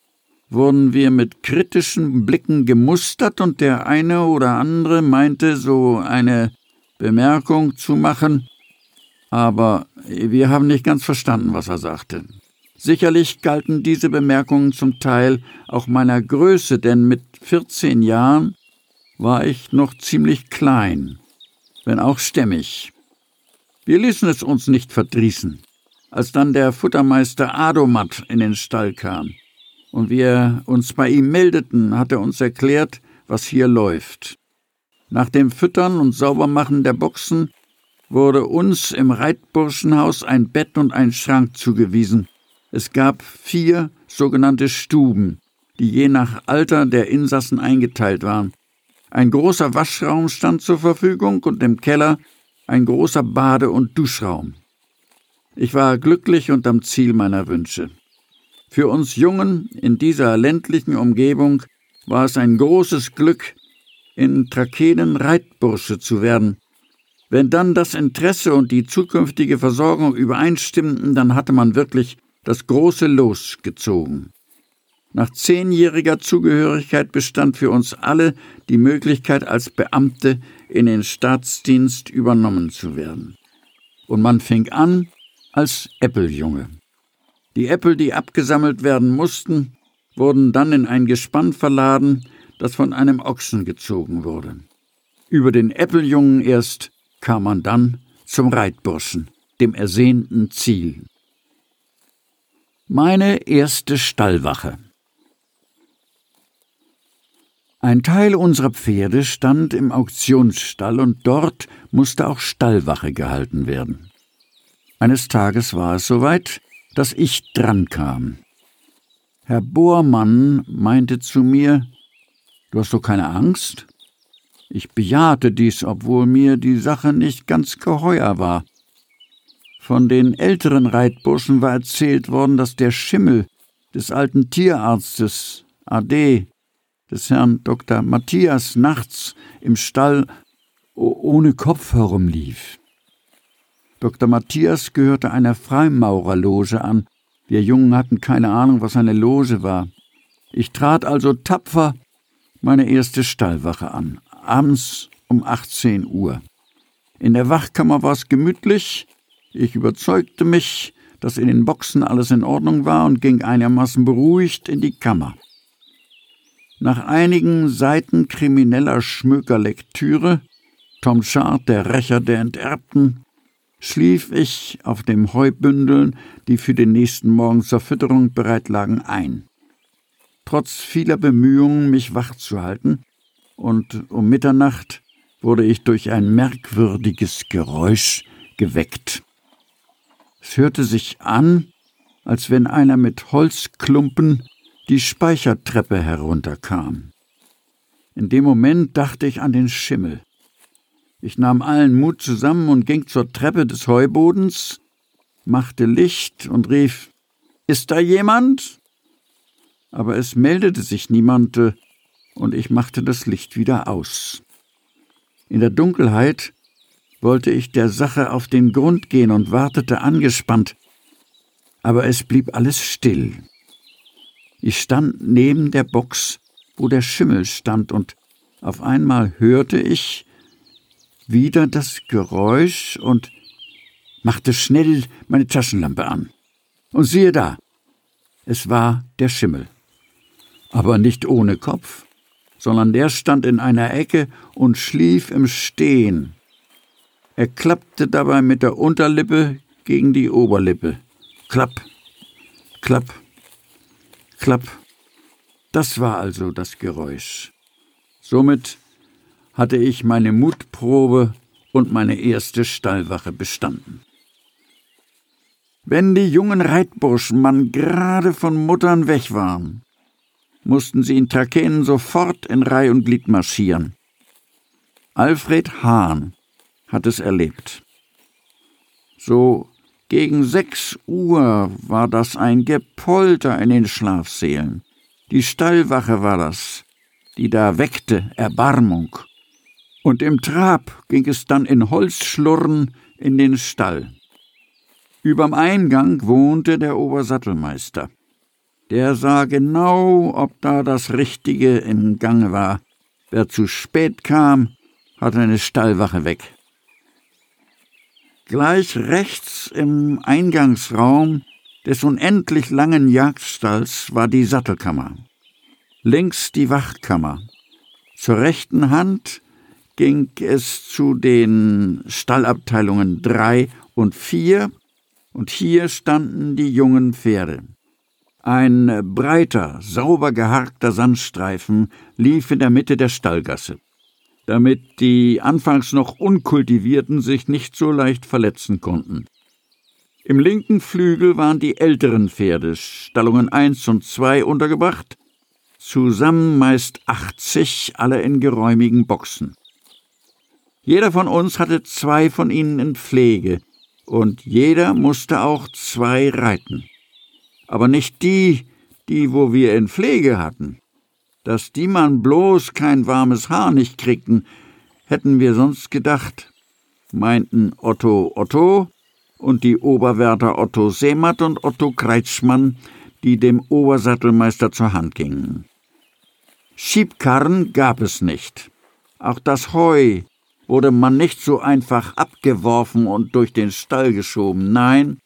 wurden wir mit kritischen Blicken gemustert und der eine oder andere meinte, so eine Bemerkung zu machen, aber wir haben nicht ganz verstanden, was er sagte. Sicherlich galten diese Bemerkungen zum Teil auch meiner Größe, denn mit 14 Jahren war ich noch ziemlich klein, wenn auch stämmig. Wir ließen es uns nicht verdrießen. Als dann der Futtermeister Adomat in den Stall kam und wir uns bei ihm meldeten, hat er uns erklärt, was hier läuft. Nach dem Füttern und Saubermachen der Boxen wurde uns im Reitburschenhaus ein Bett und ein Schrank zugewiesen. Es gab vier sogenannte Stuben, die je nach Alter der Insassen eingeteilt waren. Ein großer Waschraum stand zur Verfügung und im Keller ein großer Bade- und Duschraum. Ich war glücklich und am Ziel meiner Wünsche. Für uns Jungen in dieser ländlichen Umgebung war es ein großes Glück, in Trakehnen Reitbursche zu werden, wenn dann das Interesse und die zukünftige Versorgung übereinstimmten, dann hatte man wirklich das große Los gezogen. Nach zehnjähriger Zugehörigkeit bestand für uns alle die Möglichkeit, als Beamte in den Staatsdienst übernommen zu werden. Und man fing an als Äppeljunge. Die Äppel, die abgesammelt werden mussten, wurden dann in ein Gespann verladen, das von einem Ochsen gezogen wurde. Über den Äppeljungen erst kam man dann zum Reitburschen, dem ersehnten Ziel. Meine erste Stallwache. Ein Teil unserer Pferde stand im Auktionsstall und dort musste auch Stallwache gehalten werden. Eines Tages war es soweit, dass ich drankam. Herr Bohrmann meinte zu mir, Du hast doch keine Angst? Ich bejahte dies, obwohl mir die Sache nicht ganz geheuer war. Von den älteren Reitburschen war erzählt worden, dass der Schimmel des alten Tierarztes AD des Herrn Dr. Matthias nachts im Stall ohne Kopf herumlief. Dr. Matthias gehörte einer Freimaurerloge an. Wir Jungen hatten keine Ahnung, was eine Loge war. Ich trat also tapfer meine erste Stallwache an, abends um 18 Uhr. In der Wachkammer war es gemütlich. Ich überzeugte mich, dass in den Boxen alles in Ordnung war und ging einigermaßen beruhigt in die Kammer. Nach einigen Seiten krimineller Schmökerlektüre, Tom Chart, der Rächer der Enterbten, schlief ich auf dem Heubündeln, die für den nächsten Morgen zur Fütterung bereit lagen, ein. Trotz vieler Bemühungen, mich wach zu halten, und um Mitternacht wurde ich durch ein merkwürdiges Geräusch geweckt. Es hörte sich an, als wenn einer mit Holzklumpen die Speichertreppe herunterkam. In dem Moment dachte ich an den Schimmel. Ich nahm allen Mut zusammen und ging zur Treppe des Heubodens, machte Licht und rief Ist da jemand? Aber es meldete sich niemand, und ich machte das Licht wieder aus. In der Dunkelheit wollte ich der Sache auf den Grund gehen und wartete angespannt, aber es blieb alles still. Ich stand neben der Box, wo der Schimmel stand, und auf einmal hörte ich wieder das Geräusch und machte schnell meine Taschenlampe an. Und siehe da, es war der Schimmel. Aber nicht ohne Kopf, sondern der stand in einer Ecke und schlief im Stehen. Er klappte dabei mit der Unterlippe gegen die Oberlippe. Klapp, klapp, Klapp. Das war also das Geräusch. Somit hatte ich meine Mutprobe und meine erste Stallwache bestanden. Wenn die jungen Reitburschen man gerade von Muttern weg waren, mussten sie in Trakehnen sofort in Reih und Glied marschieren. Alfred Hahn hat es erlebt. So gegen sechs Uhr war das ein Gepolter in den Schlafsälen. Die Stallwache war das, die da weckte Erbarmung. Und im Trab ging es dann in Holzschlurren in den Stall. Überm Eingang wohnte der Obersattelmeister. Der sah genau, ob da das Richtige im Gange war. Wer zu spät kam, hatte eine Stallwache weg. Gleich rechts im Eingangsraum des unendlich langen Jagdstalls war die Sattelkammer. Links die Wachkammer. Zur rechten Hand ging es zu den Stallabteilungen drei und vier, und hier standen die jungen Pferde. Ein breiter, sauber geharkter Sandstreifen lief in der Mitte der Stallgasse damit die anfangs noch unkultivierten sich nicht so leicht verletzen konnten. Im linken Flügel waren die älteren Pferde, Stallungen 1 und 2 untergebracht, zusammen meist 80, alle in geräumigen Boxen. Jeder von uns hatte zwei von ihnen in Pflege, und jeder musste auch zwei reiten. Aber nicht die, die wo wir in Pflege hatten. Dass die man bloß kein warmes Haar nicht kriegten, hätten wir sonst gedacht, meinten Otto Otto und die Oberwärter Otto Seematt und Otto Kreitschmann, die dem Obersattelmeister zur Hand gingen. Schiebkarren gab es nicht. Auch das Heu wurde man nicht so einfach abgeworfen und durch den Stall geschoben. Nein,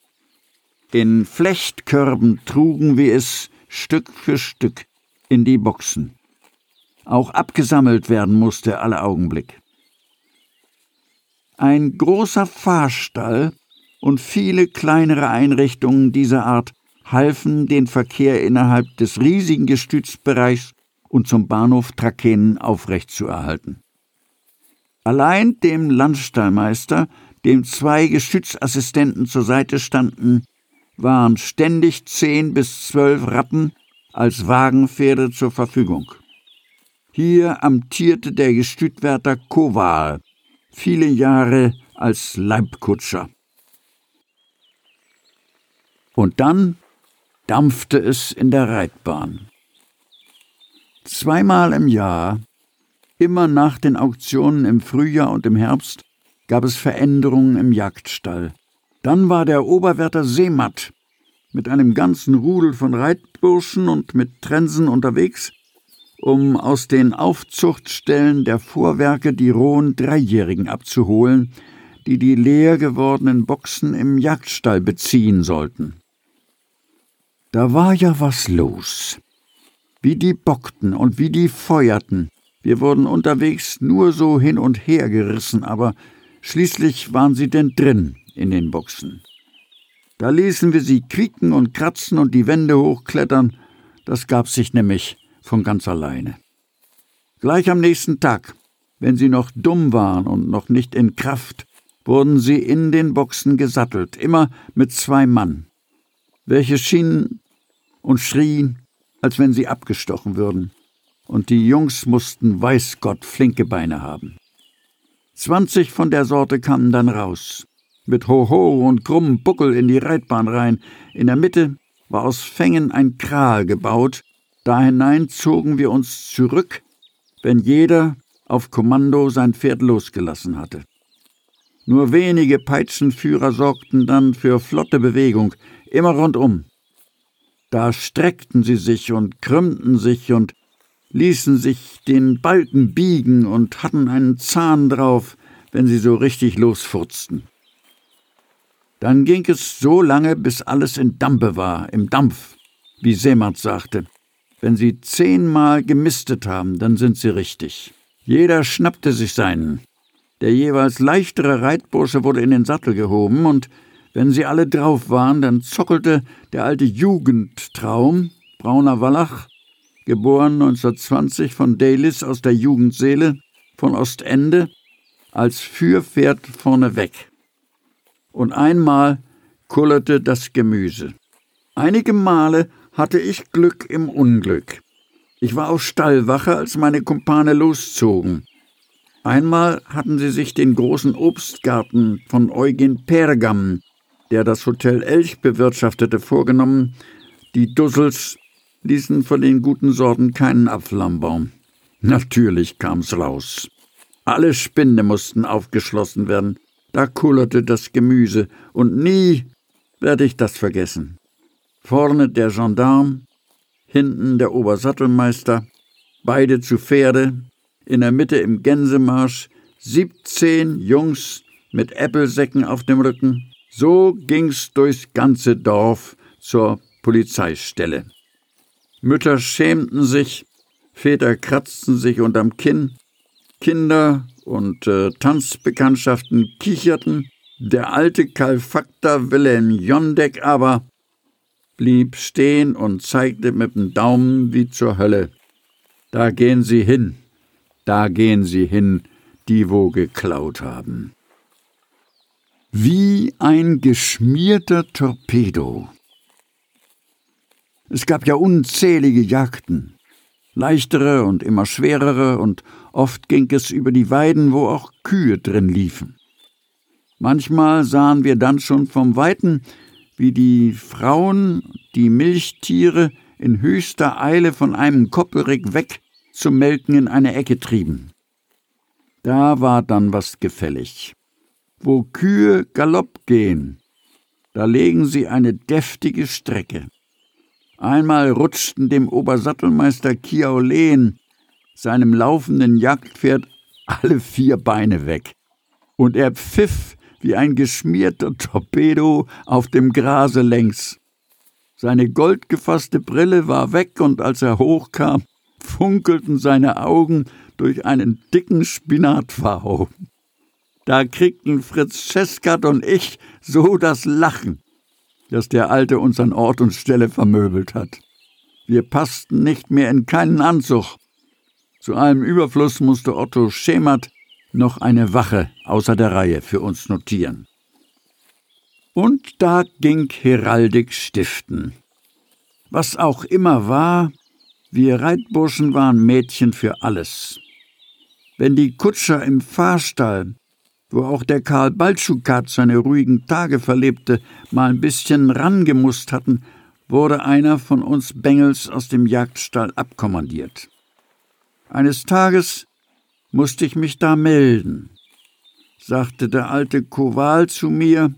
in Flechtkörben trugen wir es Stück für Stück in die Boxen. Auch abgesammelt werden musste alle Augenblick. Ein großer Fahrstall und viele kleinere Einrichtungen dieser Art halfen, den Verkehr innerhalb des riesigen Gestützbereichs und zum Bahnhof Trakehnen aufrechtzuerhalten. Allein dem Landstallmeister, dem zwei Gestützassistenten zur Seite standen, waren ständig zehn bis zwölf Rappen als Wagenpferde zur Verfügung. Hier amtierte der Gestütwärter Kowal, viele Jahre als Leibkutscher. Und dann dampfte es in der Reitbahn. Zweimal im Jahr, immer nach den Auktionen im Frühjahr und im Herbst, gab es Veränderungen im Jagdstall. Dann war der Oberwärter Seematt mit einem ganzen Rudel von Reitburschen und mit Trensen unterwegs, um aus den Aufzuchtstellen der Vorwerke die rohen Dreijährigen abzuholen, die die leer gewordenen Boxen im Jagdstall beziehen sollten. Da war ja was los. Wie die bockten und wie die feuerten. Wir wurden unterwegs nur so hin und her gerissen, aber schließlich waren sie denn drin in den Boxen. Da ließen wir sie quieken und kratzen und die Wände hochklettern. Das gab sich nämlich von ganz alleine. Gleich am nächsten Tag, wenn sie noch dumm waren und noch nicht in Kraft, wurden sie in den Boxen gesattelt, immer mit zwei Mann, welche schienen und schrien, als wenn sie abgestochen würden, und die Jungs mussten weiß Gott flinke Beine haben. Zwanzig von der Sorte kamen dann raus, mit Hoho und krummem Buckel in die Reitbahn rein. In der Mitte war aus Fängen ein Kral gebaut, da hinein zogen wir uns zurück, wenn jeder auf Kommando sein Pferd losgelassen hatte. Nur wenige Peitschenführer sorgten dann für flotte Bewegung, immer rundum. Da streckten sie sich und krümmten sich und ließen sich den Balken biegen und hatten einen Zahn drauf, wenn sie so richtig losfurzten. Dann ging es so lange, bis alles in Dampe war, im Dampf, wie Seemann sagte. Wenn Sie zehnmal gemistet haben, dann sind Sie richtig. Jeder schnappte sich seinen. Der jeweils leichtere Reitbursche wurde in den Sattel gehoben, und wenn sie alle drauf waren, dann zockelte der alte Jugendtraum, brauner Wallach, geboren 1920 von Dalis aus der Jugendseele, von Ostende, als Führpferd vorneweg. Und einmal kullerte das Gemüse. Einige Male hatte ich Glück im Unglück. Ich war auf Stallwache, als meine Kumpane loszogen. Einmal hatten sie sich den großen Obstgarten von Eugen Pergam, der das Hotel Elch bewirtschaftete, vorgenommen. Die Dussels ließen von den guten Sorten keinen Apfel am Baum. Natürlich kam's raus. Alle Spinde mussten aufgeschlossen werden. Da kullerte das Gemüse, und nie werde ich das vergessen. Vorne der Gendarm, hinten der Obersattelmeister, beide zu Pferde, in der Mitte im Gänsemarsch, siebzehn Jungs mit Äppelsäcken auf dem Rücken. So ging's durchs ganze Dorf zur Polizeistelle. Mütter schämten sich, Väter kratzten sich unterm Kinn, Kinder und äh, Tanzbekanntschaften kicherten, der alte Kalfakter Wilhelm Jondek aber blieb stehen und zeigte mit dem Daumen wie zur Hölle. Da gehen Sie hin, da gehen Sie hin, die wo geklaut haben. Wie ein geschmierter Torpedo. Es gab ja unzählige Jagden, leichtere und immer schwerere, und oft ging es über die Weiden, wo auch Kühe drin liefen. Manchmal sahen wir dann schon vom Weiten wie die Frauen die Milchtiere in höchster Eile von einem Koppelrick weg zum Melken in eine Ecke trieben. Da war dann was gefällig. Wo Kühe Galopp gehen, da legen sie eine deftige Strecke. Einmal rutschten dem Obersattelmeister Kiaolen, seinem laufenden Jagdpferd, alle vier Beine weg. Und er pfiff wie ein geschmierter Torpedo auf dem Grase längs. Seine goldgefasste Brille war weg, und als er hochkam, funkelten seine Augen durch einen dicken Spinatverhau. Da kriegten Fritz Scheskat und ich so das Lachen. Dass der Alte uns an Ort und Stelle vermöbelt hat. Wir passten nicht mehr in keinen Anzug. Zu allem Überfluss musste Otto Schemert noch eine Wache außer der Reihe für uns notieren. Und da ging Heraldik stiften. Was auch immer war, wir Reitburschen waren Mädchen für alles. Wenn die Kutscher im Fahrstall, wo auch der Karl Baltschukat seine ruhigen Tage verlebte, mal ein bisschen rangemusst hatten, wurde einer von uns Bengels aus dem Jagdstall abkommandiert. Eines Tages musste ich mich da melden, sagte der alte Kowal zu mir,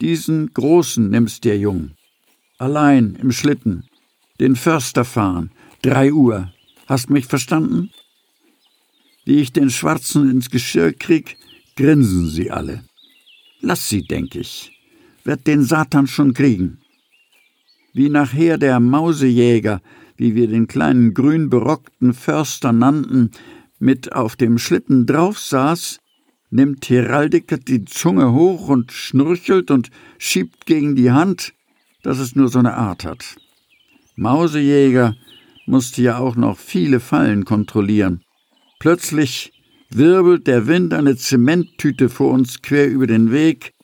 diesen Großen nimmst dir Jung. Allein im Schlitten, den Förster fahren, drei Uhr. Hast mich verstanden? Wie ich den Schwarzen ins Geschirr krieg, grinsen sie alle. Lass sie, denk ich. Werd den Satan schon kriegen. Wie nachher der Mausejäger, wie wir den kleinen grün berockten Förster nannten, mit auf dem Schlitten drauf saß, nimmt Heraldiker die Zunge hoch und schnurchelt und schiebt gegen die Hand, dass es nur so eine Art hat. Mausejäger musste ja auch noch viele Fallen kontrollieren. Plötzlich wirbelt der Wind eine Zementtüte vor uns quer über den Weg.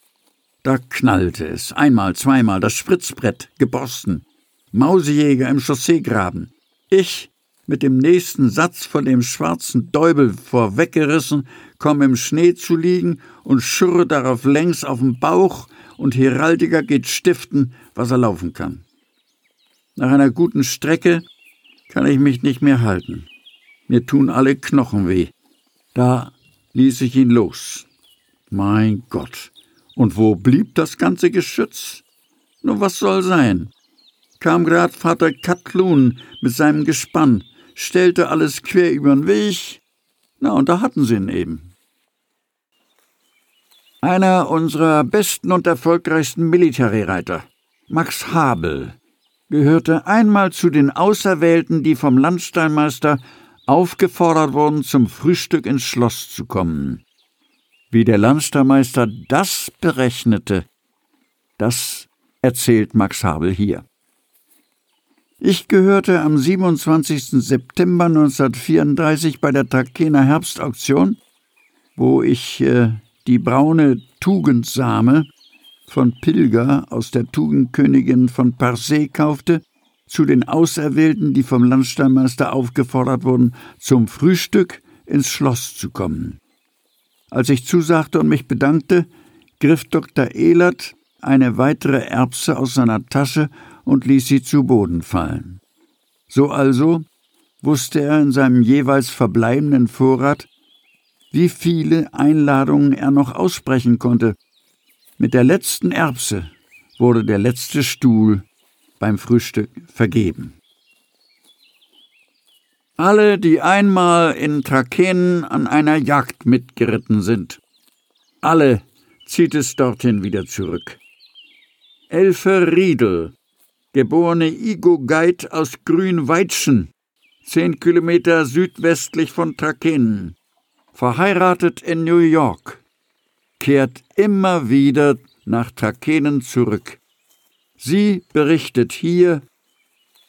Da knallte es. Einmal, zweimal, das Spritzbrett, geborsten. Mausejäger im Chausseegraben. Ich mit dem nächsten Satz von dem schwarzen Däubel vorweggerissen, komme im Schnee zu liegen und schurre darauf längs auf dem Bauch und Heraldiker geht stiften, was er laufen kann. Nach einer guten Strecke kann ich mich nicht mehr halten. Mir tun alle Knochen weh. Da ließ ich ihn los. Mein Gott. Und wo blieb das ganze Geschütz? Nur was soll sein? Kam grad Vater Katlun mit seinem Gespann, stellte alles quer übern Weg. Na, und da hatten sie ihn eben. Einer unserer besten und erfolgreichsten Militärreiter, Max Habel, gehörte einmal zu den Auserwählten, die vom Landsteinmeister aufgefordert wurden, zum Frühstück ins Schloss zu kommen. Wie der Landsteinmeister das berechnete, das erzählt Max Habel hier. Ich gehörte am 27. September 1934 bei der Trakener Herbstauktion, wo ich äh, die braune Tugendsame von Pilger aus der Tugendkönigin von Parse kaufte, zu den Auserwählten, die vom Landsteinmeister aufgefordert wurden, zum Frühstück ins Schloss zu kommen. Als ich zusagte und mich bedankte, griff Dr. Ehlert eine weitere Erbse aus seiner Tasche und ließ sie zu Boden fallen. So also wusste er in seinem jeweils verbleibenden Vorrat, wie viele Einladungen er noch aussprechen konnte, mit der letzten Erbse wurde der letzte Stuhl beim Frühstück vergeben. Alle, die einmal in Trakenen an einer Jagd mitgeritten sind, alle zieht es dorthin wieder zurück. Elfe Riedel, geborene Igo Geit aus Grünweitschen, zehn Kilometer südwestlich von Trakenen, verheiratet in New York, kehrt immer wieder nach Trakenen zurück. Sie berichtet hier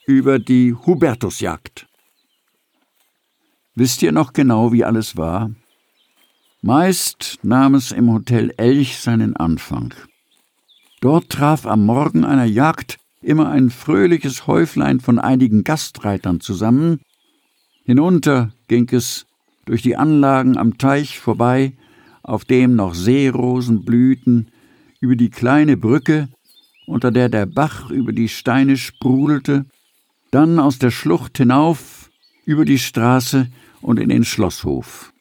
über die Hubertusjagd. Wisst ihr noch genau, wie alles war? Meist nahm es im Hotel Elch seinen Anfang. Dort traf am Morgen einer Jagd immer ein fröhliches Häuflein von einigen Gastreitern zusammen. Hinunter ging es durch die Anlagen am Teich vorbei auf dem noch Seerosen blühten, über die kleine Brücke, unter der der Bach über die Steine sprudelte, dann aus der Schlucht hinauf, über die Straße und in den Schlosshof.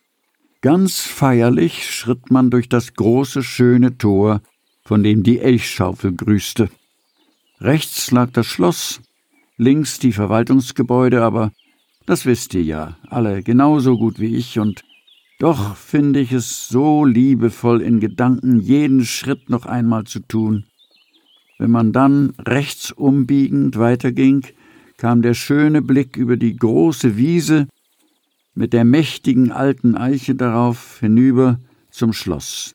Ganz feierlich schritt man durch das große, schöne Tor, von dem die Elchschaufel grüßte. Rechts lag das Schloss, links die Verwaltungsgebäude, aber das wisst ihr ja, alle genauso gut wie ich, und doch finde ich es so liebevoll in Gedanken, jeden Schritt noch einmal zu tun. Wenn man dann rechts umbiegend weiterging, kam der schöne Blick über die große Wiese mit der mächtigen alten Eiche darauf hinüber zum Schloss.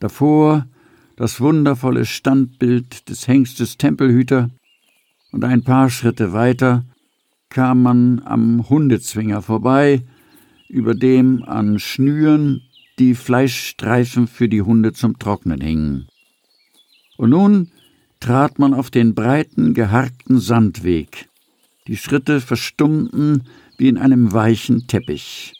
Davor das wundervolle Standbild des Hengstes Tempelhüter, und ein paar Schritte weiter kam man am Hundezwinger vorbei, über dem an Schnüren die Fleischstreifen für die Hunde zum Trocknen hingen. Und nun trat man auf den breiten, geharkten Sandweg. Die Schritte verstummten wie in einem weichen Teppich.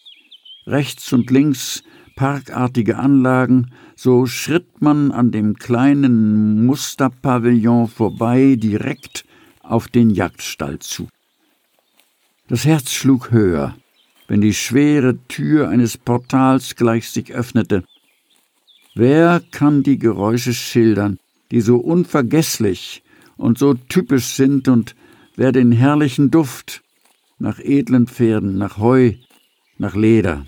Rechts und links parkartige Anlagen, so schritt man an dem kleinen Musterpavillon vorbei direkt auf den Jagdstall zu. Das Herz schlug höher, wenn die schwere Tür eines Portals gleich sich öffnete. Wer kann die Geräusche schildern, die so unvergesslich und so typisch sind und wer den herrlichen Duft nach edlen Pferden, nach Heu, nach Leder.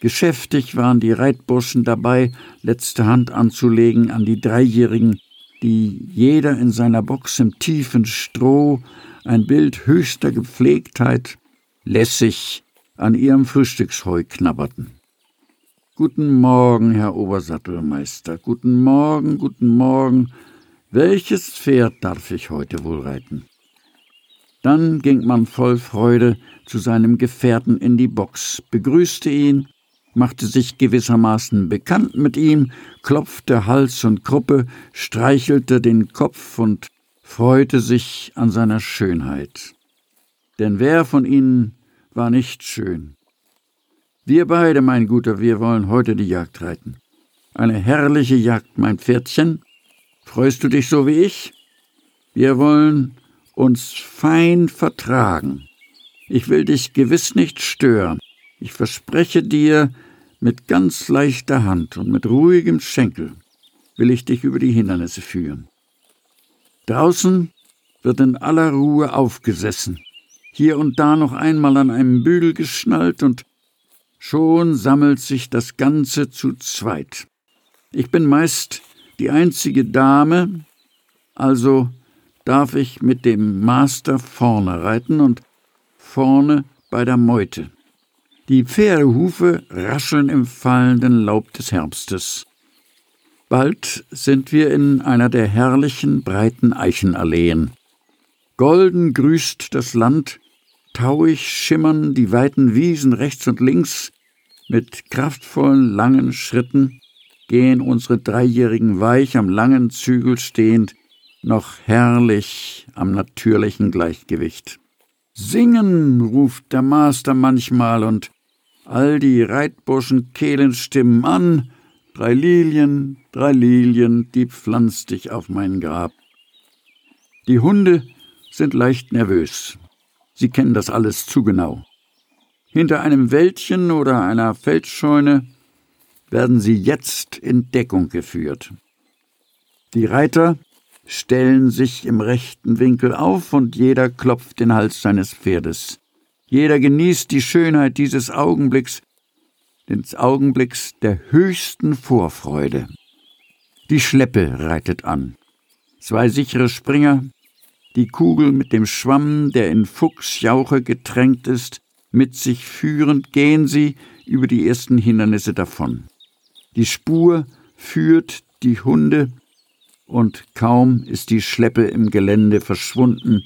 Geschäftig waren die Reitburschen dabei, letzte Hand anzulegen an die Dreijährigen, die jeder in seiner Box im tiefen Stroh ein Bild höchster Gepflegtheit lässig an ihrem Frühstücksheu knabberten. Guten Morgen, Herr Obersattelmeister. Guten Morgen, guten Morgen. Welches Pferd darf ich heute wohl reiten? Dann ging man voll Freude zu seinem Gefährten in die Box, begrüßte ihn, machte sich gewissermaßen bekannt mit ihm, klopfte Hals und Kruppe, streichelte den Kopf und freute sich an seiner Schönheit. Denn wer von ihnen war nicht schön? Wir beide, mein Guter, wir wollen heute die Jagd reiten. Eine herrliche Jagd, mein Pferdchen. Freust du dich so wie ich? Wir wollen uns fein vertragen. Ich will dich gewiss nicht stören. Ich verspreche dir, mit ganz leichter Hand und mit ruhigem Schenkel will ich dich über die Hindernisse führen. Draußen wird in aller Ruhe aufgesessen, hier und da noch einmal an einem Bügel geschnallt und Schon sammelt sich das Ganze zu zweit. Ich bin meist die einzige Dame, also darf ich mit dem Master vorne reiten und vorne bei der Meute. Die Pferdehufe rascheln im fallenden Laub des Herbstes. Bald sind wir in einer der herrlichen breiten Eichenalleen. Golden grüßt das Land, tauig schimmern die weiten Wiesen rechts und links, mit kraftvollen, langen Schritten gehen unsere Dreijährigen weich am langen Zügel stehend, noch herrlich am natürlichen Gleichgewicht. Singen, ruft der Master manchmal, und all die Reitburschen kehlen Stimmen an, drei Lilien, drei Lilien, die pflanzt dich auf mein Grab. Die Hunde sind leicht nervös. Sie kennen das alles zu genau. Hinter einem Wäldchen oder einer Feldscheune werden sie jetzt in Deckung geführt. Die Reiter stellen sich im rechten Winkel auf und jeder klopft den Hals seines Pferdes. Jeder genießt die Schönheit dieses Augenblicks, des Augenblicks der höchsten Vorfreude. Die Schleppe reitet an. Zwei sichere Springer, die Kugel mit dem Schwamm, der in Fuchsjauche getränkt ist, mit sich führend gehen sie über die ersten Hindernisse davon. Die Spur führt die Hunde, und kaum ist die Schleppe im Gelände verschwunden,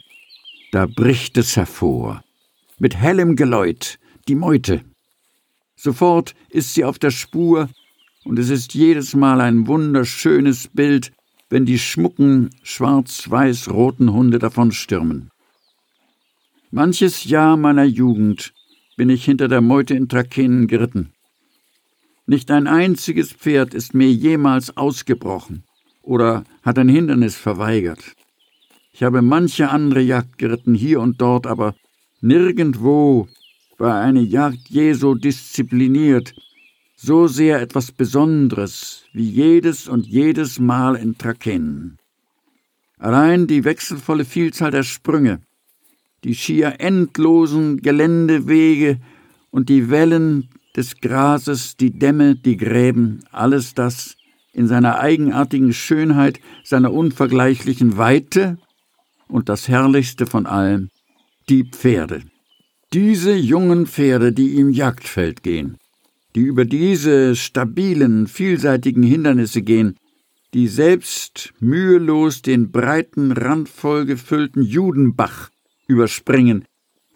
da bricht es hervor. Mit hellem Geläut die Meute. Sofort ist sie auf der Spur, und es ist jedes Mal ein wunderschönes Bild, wenn die schmucken schwarz-weiß-roten Hunde davonstürmen. Manches Jahr meiner Jugend bin ich hinter der Meute in Trakehnen geritten. Nicht ein einziges Pferd ist mir jemals ausgebrochen oder hat ein Hindernis verweigert. Ich habe manche andere Jagd geritten, hier und dort, aber nirgendwo war eine Jagd je so diszipliniert, so sehr etwas Besonderes wie jedes und jedes Mal in Trakehnen. Allein die wechselvolle Vielzahl der Sprünge, die schier endlosen Geländewege und die Wellen des Grases, die Dämme, die Gräben, alles das in seiner eigenartigen Schönheit, seiner unvergleichlichen Weite und das Herrlichste von allem, die Pferde. Diese jungen Pferde, die im Jagdfeld gehen, die über diese stabilen, vielseitigen Hindernisse gehen, die selbst mühelos den breiten, randvoll gefüllten Judenbach überspringen,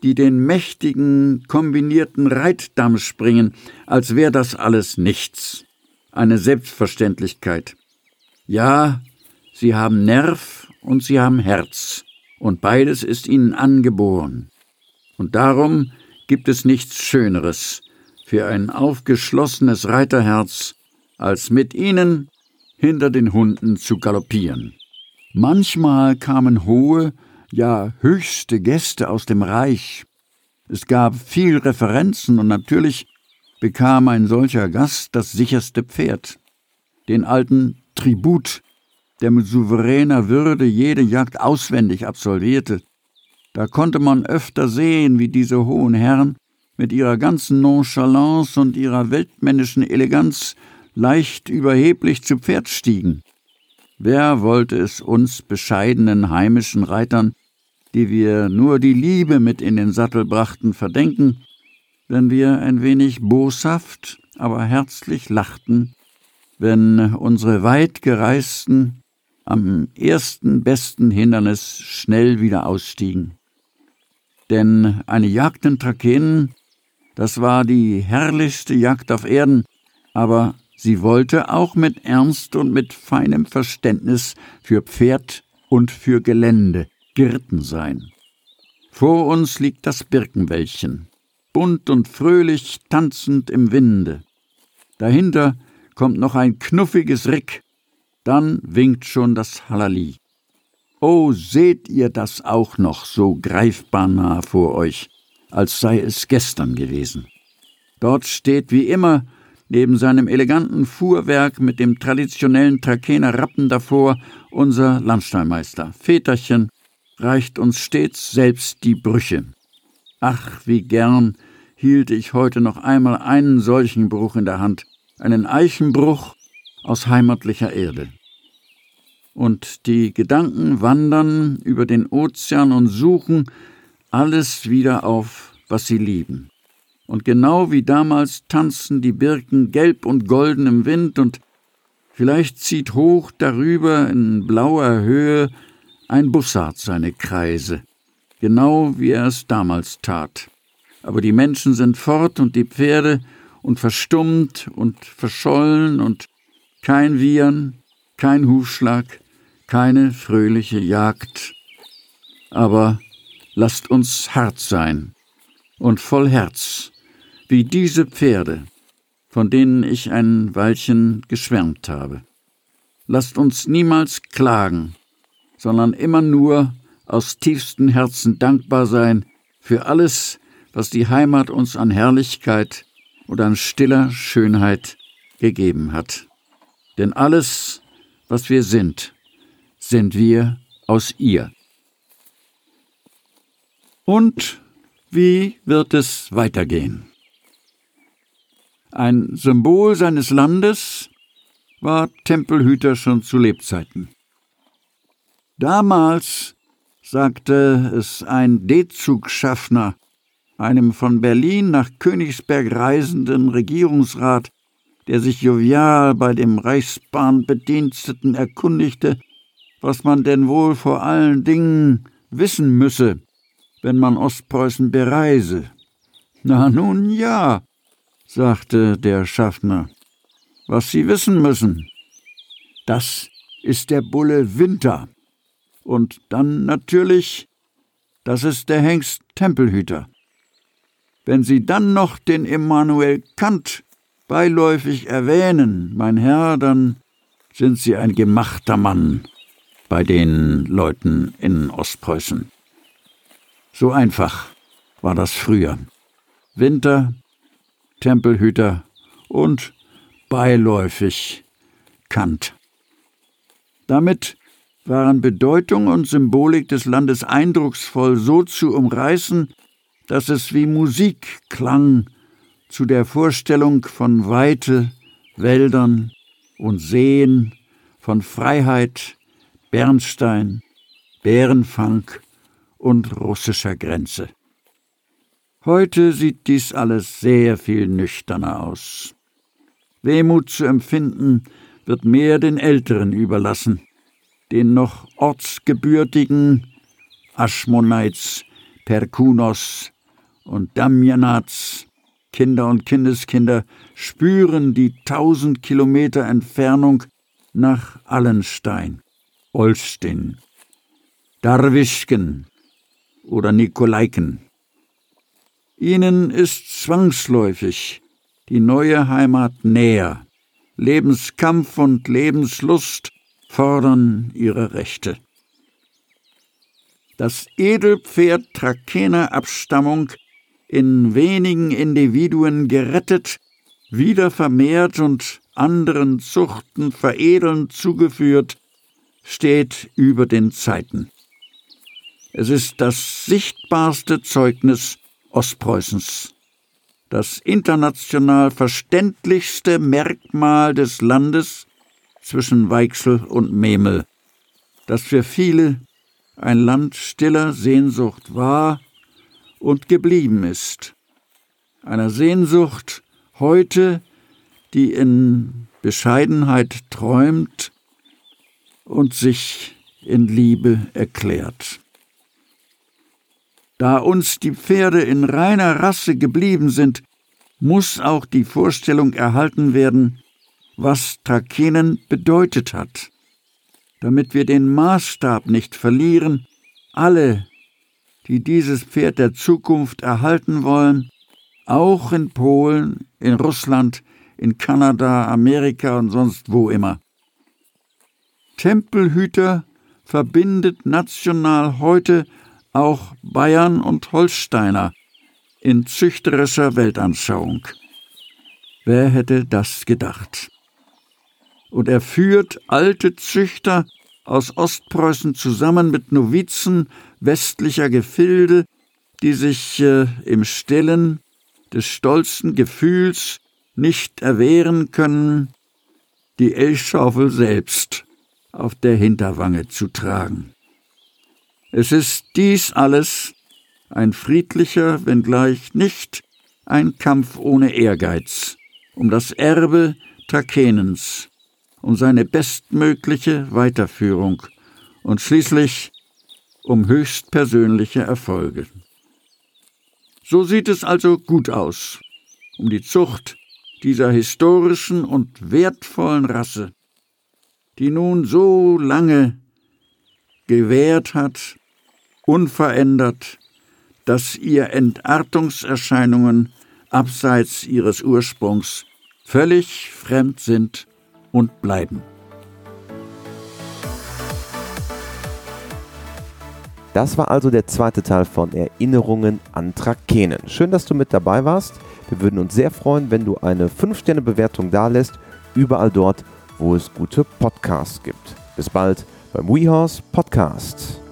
die den mächtigen, kombinierten Reitdamm springen, als wäre das alles nichts. Eine Selbstverständlichkeit. Ja, sie haben Nerv und sie haben Herz, und beides ist ihnen angeboren. Und darum gibt es nichts Schöneres für ein aufgeschlossenes Reiterherz, als mit ihnen hinter den Hunden zu galoppieren. Manchmal kamen hohe, ja höchste Gäste aus dem Reich. Es gab viel Referenzen und natürlich bekam ein solcher Gast das sicherste Pferd, den alten Tribut, der mit souveräner Würde jede Jagd auswendig absolvierte. Da konnte man öfter sehen, wie diese hohen Herren mit ihrer ganzen Nonchalance und ihrer weltmännischen Eleganz leicht überheblich zu Pferd stiegen. Wer wollte es uns bescheidenen heimischen Reitern die wir nur die Liebe mit in den Sattel brachten, verdenken, wenn wir ein wenig boshaft, aber herzlich lachten, wenn unsere weit gereisten am ersten besten Hindernis schnell wieder ausstiegen. Denn eine Jagd in Trakehnen, das war die herrlichste Jagd auf Erden, aber sie wollte auch mit Ernst und mit feinem Verständnis für Pferd und für Gelände geritten sein. Vor uns liegt das Birkenwäldchen, bunt und fröhlich tanzend im Winde. Dahinter kommt noch ein knuffiges Rick, dann winkt schon das Halali. Oh, seht ihr das auch noch so greifbar nah vor euch, als sei es gestern gewesen. Dort steht wie immer neben seinem eleganten Fuhrwerk mit dem traditionellen Trakener Rappen davor unser Landstallmeister, Väterchen, reicht uns stets selbst die Brüche. Ach, wie gern hielte ich heute noch einmal einen solchen Bruch in der Hand, einen Eichenbruch aus heimatlicher Erde. Und die Gedanken wandern über den Ozean und suchen alles wieder auf, was sie lieben. Und genau wie damals tanzen die Birken gelb und golden im Wind und vielleicht zieht hoch darüber in blauer Höhe ein Bussard seine Kreise, genau wie er es damals tat. Aber die Menschen sind fort und die Pferde und verstummt und verschollen und kein Wiehern, kein Hufschlag, keine fröhliche Jagd. Aber lasst uns hart sein und voll Herz, wie diese Pferde, von denen ich ein Weilchen geschwärmt habe. Lasst uns niemals klagen, sondern immer nur aus tiefstem Herzen dankbar sein für alles, was die Heimat uns an Herrlichkeit und an stiller Schönheit gegeben hat. Denn alles, was wir sind, sind wir aus ihr. Und wie wird es weitergehen? Ein Symbol seines Landes war Tempelhüter schon zu Lebzeiten. Damals sagte es ein D-Zug-Schaffner, einem von Berlin nach Königsberg reisenden Regierungsrat, der sich jovial bei dem Reichsbahnbediensteten erkundigte, was man denn wohl vor allen Dingen wissen müsse, wenn man Ostpreußen bereise. Na nun ja, sagte der Schaffner, was Sie wissen müssen. Das ist der Bulle Winter. Und dann natürlich, das ist der Hengst Tempelhüter. Wenn Sie dann noch den Immanuel Kant beiläufig erwähnen, mein Herr, dann sind Sie ein gemachter Mann bei den Leuten in Ostpreußen. So einfach war das früher. Winter, Tempelhüter und beiläufig Kant. Damit waren Bedeutung und Symbolik des Landes eindrucksvoll so zu umreißen, dass es wie Musik klang zu der Vorstellung von Weite, Wäldern und Seen, von Freiheit, Bernstein, Bärenfang und russischer Grenze. Heute sieht dies alles sehr viel nüchterner aus. Wehmut zu empfinden wird mehr den Älteren überlassen, den noch ortsgebürtigen Aschmonites, Perkunos und Damjanats, Kinder und Kindeskinder, spüren die tausend Kilometer Entfernung nach Allenstein, Olsztyn, Darwischken oder Nikolaiken. Ihnen ist zwangsläufig die neue Heimat näher. Lebenskampf und Lebenslust fordern ihre Rechte. Das Edelpferd Trakener Abstammung in wenigen Individuen gerettet, wieder vermehrt und anderen Zuchten veredelnd zugeführt, steht über den Zeiten. Es ist das sichtbarste Zeugnis Ostpreußens, das international verständlichste Merkmal des Landes zwischen Weichsel und Memel, das für viele ein Land stiller Sehnsucht war und geblieben ist, einer Sehnsucht heute, die in Bescheidenheit träumt und sich in Liebe erklärt. Da uns die Pferde in reiner Rasse geblieben sind, muss auch die Vorstellung erhalten werden, was Trakenen bedeutet hat. Damit wir den Maßstab nicht verlieren, alle, die dieses Pferd der Zukunft erhalten wollen, auch in Polen, in Russland, in Kanada, Amerika und sonst wo immer. Tempelhüter verbindet national heute auch Bayern und Holsteiner in züchterischer Weltanschauung. Wer hätte das gedacht? Und er führt alte Züchter aus Ostpreußen zusammen mit Novizen westlicher Gefilde, die sich äh, im Stillen des stolzen Gefühls nicht erwehren können, die Elchschaufel selbst auf der Hinterwange zu tragen. Es ist dies alles ein friedlicher, wenngleich nicht ein Kampf ohne Ehrgeiz, um das Erbe Trakenens, um seine bestmögliche Weiterführung und schließlich um höchstpersönliche Erfolge. So sieht es also gut aus um die Zucht dieser historischen und wertvollen Rasse, die nun so lange gewährt hat, unverändert, dass ihr Entartungserscheinungen abseits ihres Ursprungs völlig fremd sind und bleiben. Das war also der zweite Teil von Erinnerungen an Trakenen. Schön, dass du mit dabei warst. Wir würden uns sehr freuen, wenn du eine 5-Sterne-Bewertung dalässt, überall dort, wo es gute Podcasts gibt. Bis bald beim WeHorse Podcast.